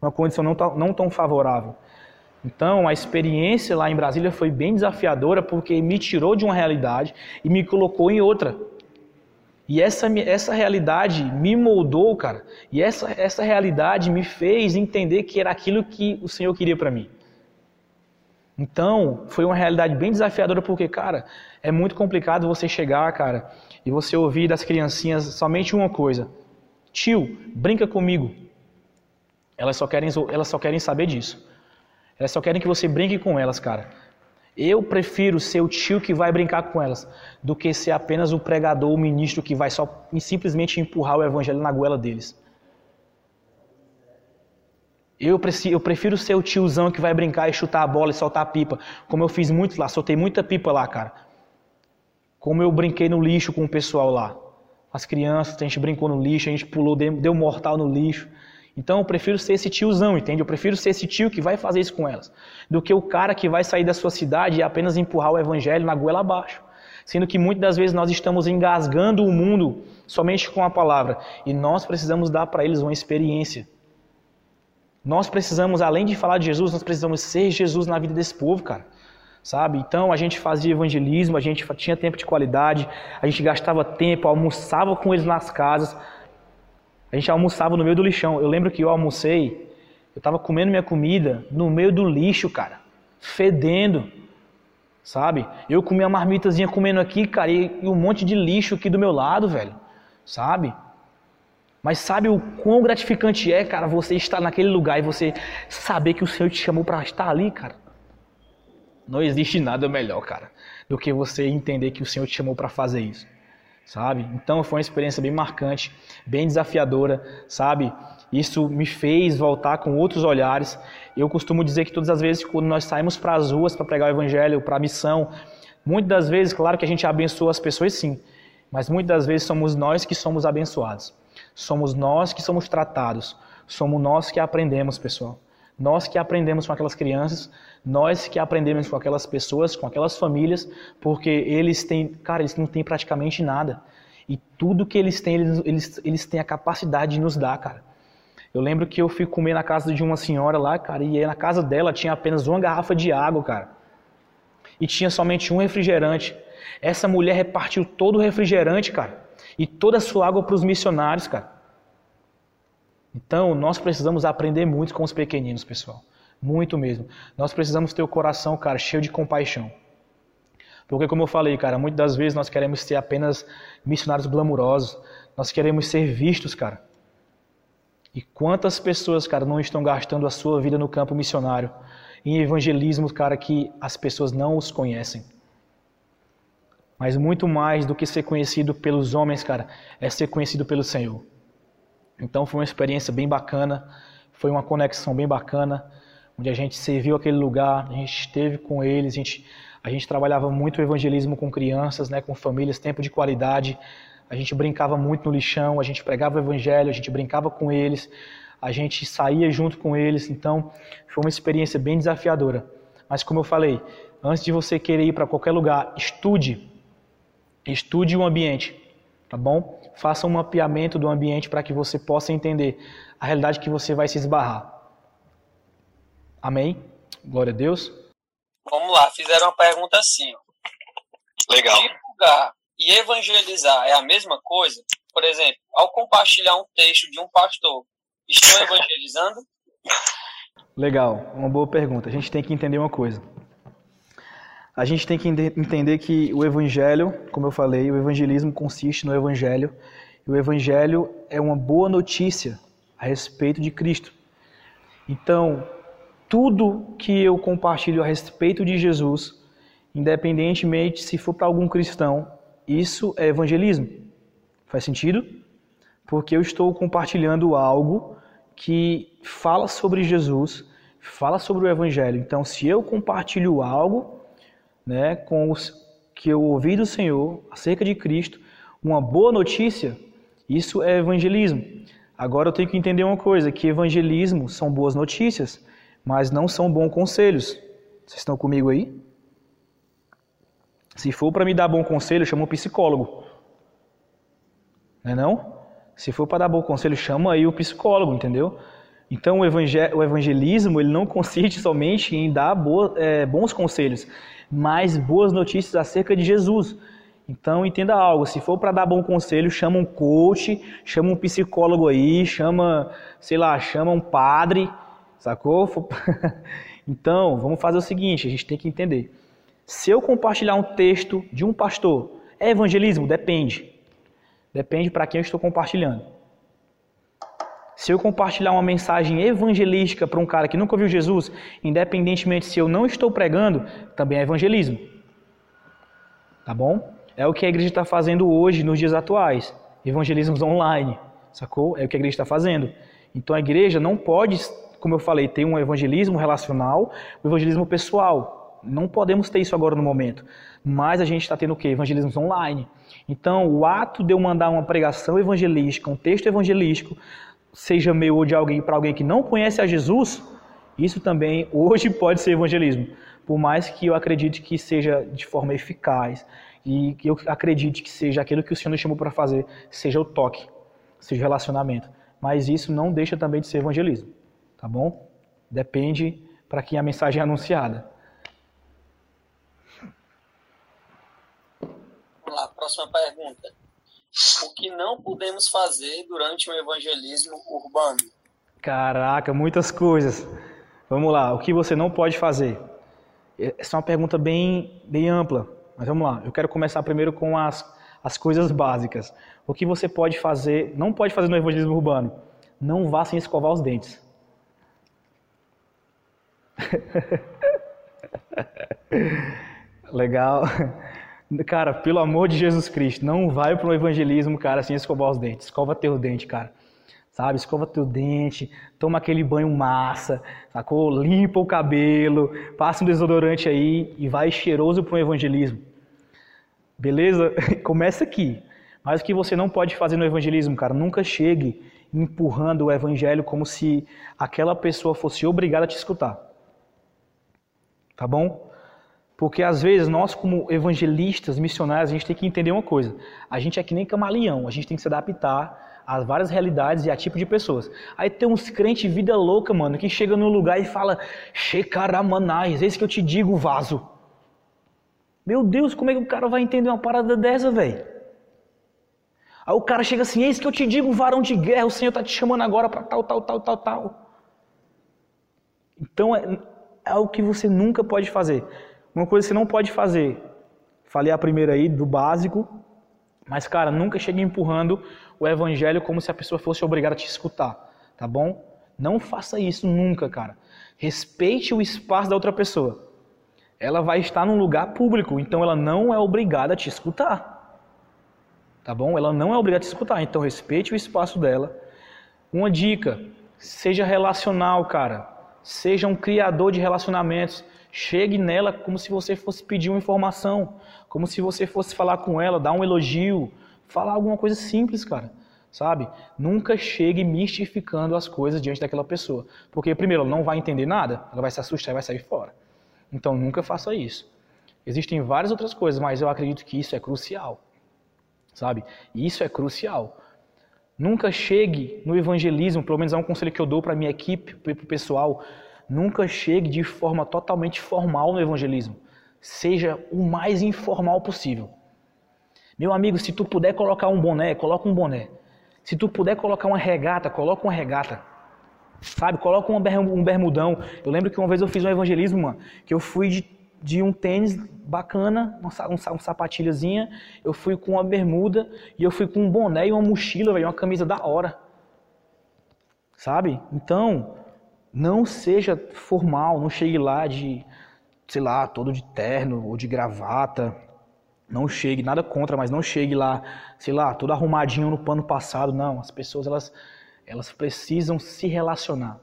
numa condição não, não tão favorável. Então, a experiência lá em Brasília foi bem desafiadora porque me tirou de uma realidade e me colocou em outra. E essa, essa realidade me moldou, cara. E essa, essa realidade me fez entender que era aquilo que o Senhor queria para mim. Então, foi uma realidade bem desafiadora, porque, cara, é muito complicado você chegar, cara, e você ouvir das criancinhas somente uma coisa: tio, brinca comigo. Elas só querem, elas só querem saber disso. Elas só querem que você brinque com elas, cara. Eu prefiro ser o tio que vai brincar com elas do que ser apenas o pregador, o ministro que vai só simplesmente empurrar o evangelho na goela deles. Eu eu prefiro ser o tiozão que vai brincar e chutar a bola e soltar a pipa, como eu fiz muito lá, soltei muita pipa lá, cara. Como eu brinquei no lixo com o pessoal lá. As crianças, a gente brincou no lixo, a gente pulou, deu mortal no lixo. Então eu prefiro ser esse tiozão, entende? Eu prefiro ser esse tio que vai fazer isso com elas, do que o cara que vai sair da sua cidade e apenas empurrar o evangelho na goela abaixo. Sendo que muitas das vezes nós estamos engasgando o mundo somente com a palavra e nós precisamos dar para eles uma experiência. Nós precisamos, além de falar de Jesus, nós precisamos ser Jesus na vida desse povo, cara. Sabe? Então a gente fazia evangelismo, a gente tinha tempo de qualidade, a gente gastava tempo, almoçava com eles nas casas, a gente almoçava no meio do lixão. Eu lembro que eu almocei, eu estava comendo minha comida no meio do lixo, cara, fedendo, sabe? Eu com minha marmitazinha comendo aqui, cara, e, um monte de lixo aqui do meu lado, velho, sabe? Mas sabe o quão gratificante é, cara, você estar naquele lugar e você saber que o Senhor te chamou para estar ali, cara? Não existe nada melhor, cara, do que você entender que o Senhor te chamou para fazer isso sabe? Então foi uma experiência bem marcante, bem desafiadora, sabe? Isso me fez voltar com outros olhares. Eu costumo dizer que todas as vezes quando nós saímos para as ruas para pregar o evangelho, para a missão, muitas das vezes, claro que a gente abençoa as pessoas sim, mas muitas das vezes somos nós que somos abençoados. Somos nós que somos tratados. Somos nós que aprendemos, pessoal. Nós que aprendemos com aquelas crianças, nós que aprendemos com aquelas pessoas, com aquelas famílias, porque eles têm, cara, eles não têm praticamente nada. E tudo que eles têm, eles, eles, eles têm a capacidade de nos dar, cara. Eu lembro que eu fui comer na casa de uma senhora lá, cara, e na casa dela tinha apenas uma garrafa de água, cara. E tinha somente um refrigerante. Essa mulher repartiu todo o refrigerante, cara, e toda a sua água para os missionários, cara. Então, nós precisamos aprender muito com os pequeninos, pessoal. Muito mesmo. Nós precisamos ter o coração, cara, cheio de compaixão. Porque, como eu falei, cara, muitas das vezes nós queremos ser apenas missionários glamurosos. Nós queremos ser vistos, cara. E quantas pessoas, cara, não estão gastando a sua vida no campo missionário, em evangelismo, cara, que as pessoas não os conhecem. Mas muito mais do que ser conhecido pelos homens, cara, é ser conhecido pelo Senhor. Então foi uma experiência bem bacana, foi uma conexão bem bacana, onde a gente serviu aquele lugar, a gente esteve com eles, a gente, a gente trabalhava muito o evangelismo com crianças, né, com famílias, tempo de qualidade, a gente brincava muito no lixão, a gente pregava o evangelho, a gente brincava com eles, a gente saía junto com eles, então foi uma experiência bem desafiadora. Mas como eu falei, antes de você querer ir para qualquer lugar, estude, estude o ambiente, tá bom? Faça um mapeamento do ambiente para que você possa entender a realidade que você vai se esbarrar. Amém? Glória a Deus. Vamos lá, fizeram uma pergunta assim. Ó. Legal. Divulgar e evangelizar é a mesma coisa? Por exemplo, ao compartilhar um texto de um pastor, estou evangelizando? Legal, uma boa pergunta. A gente tem que entender uma coisa a gente tem que entender que o evangelho, como eu falei, o evangelismo consiste no evangelho, e o evangelho é uma boa notícia a respeito de Cristo. Então, tudo que eu compartilho a respeito de Jesus, independentemente se for para algum cristão, isso é evangelismo. Faz sentido? Porque eu estou compartilhando algo que fala sobre Jesus, fala sobre o evangelho. Então, se eu compartilho algo, né, com os que eu ouvi do Senhor acerca de Cristo, uma boa notícia, isso é evangelismo. Agora eu tenho que entender uma coisa, que evangelismo são boas notícias, mas não são bons conselhos. Vocês estão comigo aí? Se for para me dar bom conselho, chama um psicólogo. Não é não? Se for para dar bom conselho, chama aí o psicólogo, entendeu? Então o, evangelismo ele não consiste somente em dar boa, é, bons conselhos, mas boas notícias acerca de Jesus. Então entenda algo, se for para dar bom conselho, chama um coach, chama um psicólogo aí, chama, sei lá, chama um padre, sacou? então, vamos fazer o seguinte, a gente tem que entender. Se eu compartilhar um texto de um pastor, é evangelismo? Depende. Depende para quem eu estou compartilhando. Se eu compartilhar uma mensagem evangelística para um cara que nunca ouviu Jesus, independentemente se eu não estou pregando, também é evangelismo. Tá bom? É o que a igreja está fazendo hoje, nos dias atuais. Evangelismos online, sacou? É o que a igreja está fazendo. Então a igreja não pode, como eu falei, ter um evangelismo relacional, um evangelismo pessoal. Não podemos ter isso agora no momento. Mas a gente está tendo o quê? Evangelismos online. Então, o ato de eu mandar uma pregação evangelística, um texto evangelístico, seja meu ou de alguém para alguém que não conhece a Jesus, isso também hoje pode ser evangelismo. Por mais que eu acredite que seja de forma eficaz, e que eu acredite que seja aquilo que o Senhor nos chamou para fazer, seja o toque, seja o relacionamento. Mas isso não deixa também de ser evangelismo, tá bom? Depende para quem a mensagem é anunciada. Vamos lá, próxima pergunta. O que não podemos fazer durante o evangelismo urbano? Caraca, muitas coisas. Vamos lá, o que você não pode fazer? Essa é uma pergunta bem, bem ampla. Mas vamos lá, eu quero começar primeiro com as, as coisas básicas. O que você pode fazer, não pode fazer no evangelismo urbano? Não vá sem escovar os dentes. Legal. Cara, pelo amor de Jesus Cristo, não vai para o evangelismo, cara, sem escovar os dentes. Escova teu dente, cara. Sabe? Escova teu dente, toma aquele banho massa, sacou? Limpa o cabelo, passa um desodorante aí e vai cheiroso para o evangelismo. Beleza? Começa aqui. Mas o que você não pode fazer no evangelismo, cara, nunca chegue empurrando o evangelho como se aquela pessoa fosse obrigada a te escutar. Tá bom? Porque às vezes nós, como evangelistas, missionários, a gente tem que entender uma coisa. A gente é que nem camaleão, a gente tem que se adaptar as várias realidades e a tipo de pessoas. Aí tem uns crentes vida louca, mano, que chega no lugar e fala: Shekaramanais, esse que eu te digo, vaso. Meu Deus, como é que o cara vai entender uma parada dessa, velho? Aí o cara chega assim: Eis que eu te digo, varão de guerra, o Senhor está te chamando agora para tal, tal, tal, tal, tal. Então é, é o que você nunca pode fazer. Uma coisa que você não pode fazer. Falei a primeira aí, do básico. Mas, cara, nunca chegue empurrando o evangelho como se a pessoa fosse obrigada a te escutar, tá bom? Não faça isso nunca, cara. Respeite o espaço da outra pessoa. Ela vai estar num lugar público, então ela não é obrigada a te escutar. Tá bom? Ela não é obrigada a te escutar, então respeite o espaço dela. Uma dica: seja relacional, cara. Seja um criador de relacionamentos. Chegue nela como se você fosse pedir uma informação, como se você fosse falar com ela, dar um elogio, falar alguma coisa simples, cara. Sabe? Nunca chegue mistificando as coisas diante daquela pessoa. Porque, primeiro, ela não vai entender nada, ela vai se assustar e vai sair fora. Então, nunca faça isso. Existem várias outras coisas, mas eu acredito que isso é crucial. Sabe? Isso é crucial. Nunca chegue no evangelismo, pelo menos é um conselho que eu dou para minha equipe, para o pessoal. Nunca chegue de forma totalmente formal no evangelismo. Seja o mais informal possível. Meu amigo, se tu puder colocar um boné, coloca um boné. Se tu puder colocar uma regata, coloca uma regata. Sabe, coloca um bermudão. Eu lembro que uma vez eu fiz um evangelismo, mano, que eu fui de, de um tênis bacana, uma, um, sapatilhazinha, eu fui com uma bermuda e eu fui com um boné e uma mochila, velho, uma camisa da hora. Sabe? Então, não seja formal, não chegue lá de, sei lá, todo de terno ou de gravata. Não chegue, nada contra, mas não chegue lá, sei lá, tudo arrumadinho no pano passado. Não, as pessoas elas, elas precisam se relacionar.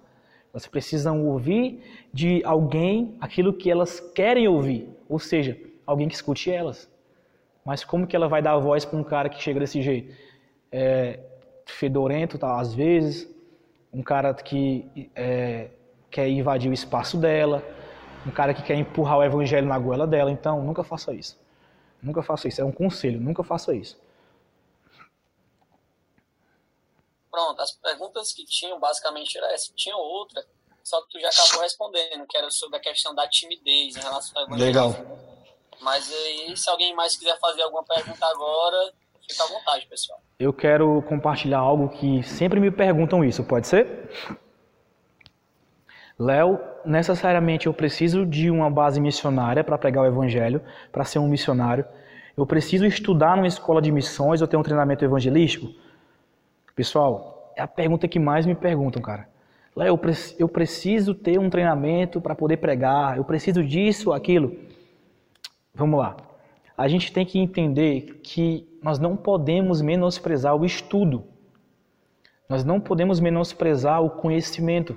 Elas precisam ouvir de alguém aquilo que elas querem ouvir, ou seja, alguém que escute elas. Mas como que ela vai dar voz para um cara que chega desse jeito? É, fedorento, tá, às vezes, um cara que é, quer invadir o espaço dela, um cara que quer empurrar o evangelho na goela dela. Então, nunca faça isso. Nunca faça isso. É um conselho. Nunca faça isso. Pronto, as perguntas que tinham basicamente era essa. Tinha outra, só que tu já acabou respondendo, que era sobre a questão da timidez em relação ao evangelho. Legal. Mas aí, se alguém mais quiser fazer alguma pergunta agora, fica à vontade, pessoal. Eu quero compartilhar algo que sempre me perguntam isso, pode ser? Léo, necessariamente eu preciso de uma base missionária para pregar o evangelho, para ser um missionário. Eu preciso estudar numa escola de missões ou ter um treinamento evangelístico? Pessoal, é a pergunta que mais me perguntam, cara. Léo, eu, pre eu preciso ter um treinamento para poder pregar, eu preciso disso, aquilo. Vamos lá. A gente tem que entender que nós não podemos menosprezar o estudo. Nós não podemos menosprezar o conhecimento.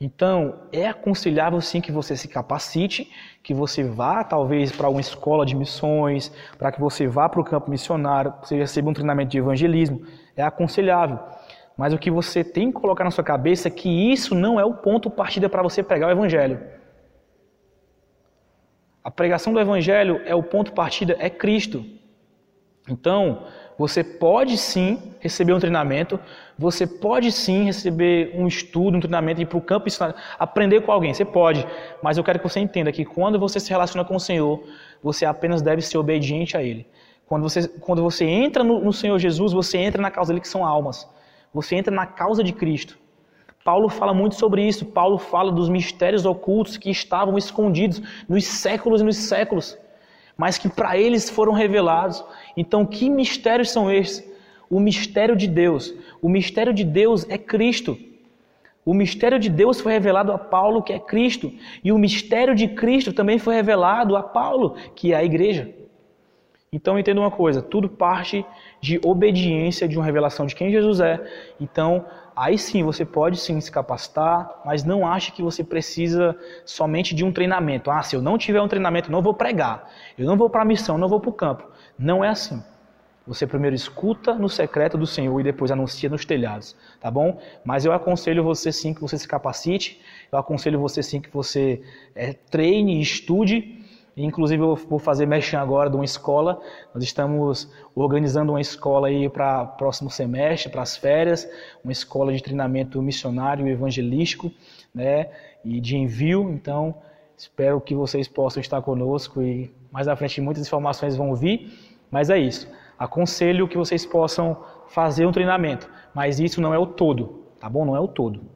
Então, é aconselhável sim que você se capacite, que você vá talvez para uma escola de missões, para que você vá para o campo missionário, você receba um treinamento de evangelismo. É aconselhável. Mas o que você tem que colocar na sua cabeça é que isso não é o ponto partida para você pregar o evangelho. A pregação do Evangelho é o ponto de partida, é Cristo. Então, você pode sim receber um treinamento, você pode sim receber um estudo, um treinamento, ir para o campo ensinar, aprender com alguém, você pode, mas eu quero que você entenda que quando você se relaciona com o Senhor, você apenas deve ser obediente a Ele. Quando você, quando você entra no, no Senhor Jesus, você entra na causa dele que são almas. Você entra na causa de Cristo. Paulo fala muito sobre isso. Paulo fala dos mistérios ocultos que estavam escondidos nos séculos e nos séculos, mas que para eles foram revelados. Então, que mistérios são estes? O mistério de Deus. O mistério de Deus é Cristo. O mistério de Deus foi revelado a Paulo, que é Cristo, e o mistério de Cristo também foi revelado a Paulo, que é a igreja. Então entenda uma coisa, tudo parte de obediência, de uma revelação de quem Jesus é. Então, aí sim você pode sim se capacitar, mas não ache que você precisa somente de um treinamento. Ah, se eu não tiver um treinamento, não vou pregar. Eu não vou para a missão, não vou para o campo. Não é assim. Você primeiro escuta no secreto do Senhor e depois anuncia nos telhados, tá bom? Mas eu aconselho você sim que você se capacite, eu aconselho você sim que você é, treine estude Inclusive, eu vou fazer mexer agora de uma escola. Nós estamos organizando uma escola aí para próximo semestre, para as férias, uma escola de treinamento missionário e evangelístico, né? E de envio. Então, espero que vocês possam estar conosco e mais à frente muitas informações vão vir. Mas é isso. Aconselho que vocês possam fazer um treinamento, mas isso não é o todo, tá bom? Não é o todo.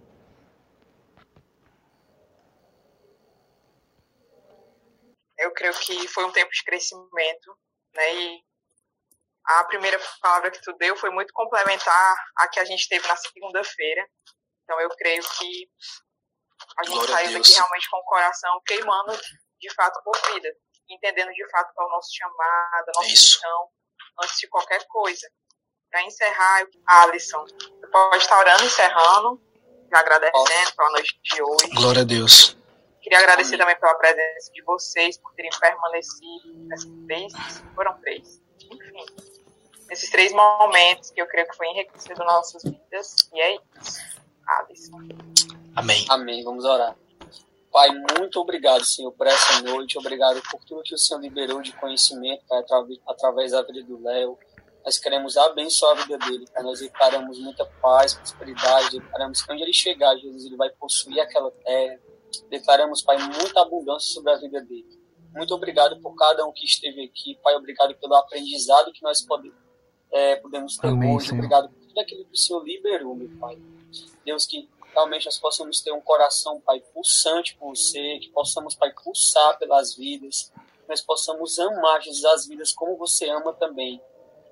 Eu creio que foi um tempo de crescimento, né? E a primeira palavra que tu deu foi muito complementar a que a gente teve na segunda-feira. Então eu creio que a gente Glória saiu daqui realmente com o coração queimando de fato por vida, entendendo de fato qual é o nosso chamado, a nossa missão, antes de qualquer coisa. Para encerrar a lição, você pode estar orando, encerrando, já agradecendo pela noite de hoje. Glória a Deus. Queria agradecer também pela presença de vocês, por terem permanecido nessas três, foram três, enfim, nesses três momentos que eu creio que foi enriquecido nossas vidas. E é isso. Alisson. Amém. Amém. Vamos orar. Pai, muito obrigado, Senhor, por essa noite. Obrigado por tudo que o Senhor liberou de conhecimento, Pai, através da vida do Léo. Nós queremos abençoar a vida dele, Pai. Nós declaramos muita paz, prosperidade. Declaramos que onde ele chegar, Jesus, ele vai possuir aquela terra Declaramos, Pai, muita abundância sobre a vida dele. Muito obrigado por cada um que esteve aqui. Pai, obrigado pelo aprendizado que nós podemos, é, podemos ter Amém, hoje. Senhor. Obrigado por tudo aquilo que o Senhor liberou, meu Pai. Deus, que realmente nós possamos ter um coração, Pai, pulsante por você, que possamos, Pai, pulsar pelas vidas, que nós possamos amar, Jesus, as vidas como você ama também.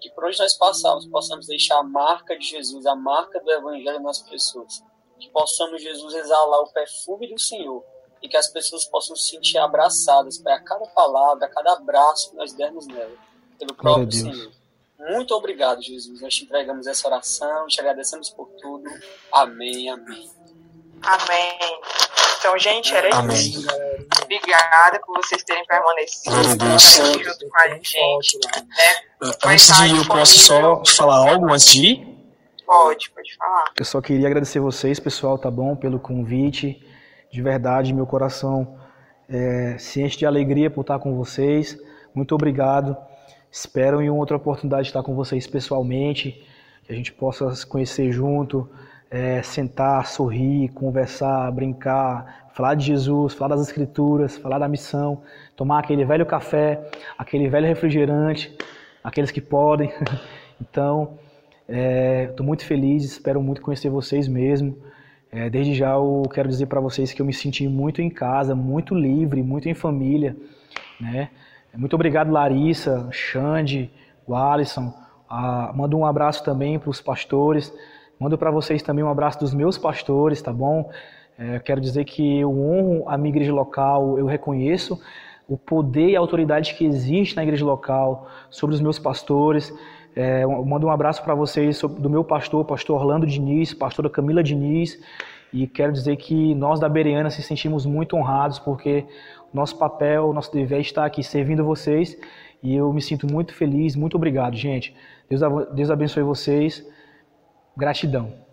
Que por onde nós passarmos, possamos deixar a marca de Jesus, a marca do Evangelho nas pessoas que possamos, Jesus, exalar o perfume do Senhor e que as pessoas possam se sentir abraçadas para cada palavra, a cada abraço que nós dermos nela, pelo próprio Senhor. Muito obrigado, Jesus. Nós te entregamos essa oração, te agradecemos por tudo. Amém, amém. Amém. Então, gente, era amém. isso. Obrigada por vocês terem permanecido junto com a gente. Né? Antes de ir, eu posso só falar algo antes de ir? Pode, pode falar. Eu só queria agradecer vocês, pessoal, tá bom, pelo convite. De verdade, meu coração é, se enche de alegria por estar com vocês. Muito obrigado. Espero em outra oportunidade de estar com vocês pessoalmente, que a gente possa se conhecer junto, é, sentar, sorrir, conversar, brincar, falar de Jesus, falar das Escrituras, falar da missão, tomar aquele velho café, aquele velho refrigerante, aqueles que podem. Então, estou é, muito feliz, espero muito conhecer vocês mesmo. É, desde já eu quero dizer para vocês que eu me senti muito em casa, muito livre, muito em família. Né? Muito obrigado, Larissa, Xande, o Alisson. Ah, mando um abraço também para os pastores. Mando para vocês também um abraço dos meus pastores, tá bom? É, quero dizer que eu honro a minha igreja local, eu reconheço o poder e a autoridade que existe na igreja local sobre os meus pastores. É, mando um abraço para vocês do meu pastor, pastor Orlando Diniz, pastora Camila Diniz, e quero dizer que nós da Bereana se sentimos muito honrados porque nosso papel, nosso dever é estar aqui servindo vocês e eu me sinto muito feliz, muito obrigado, gente. Deus, Deus abençoe vocês. Gratidão.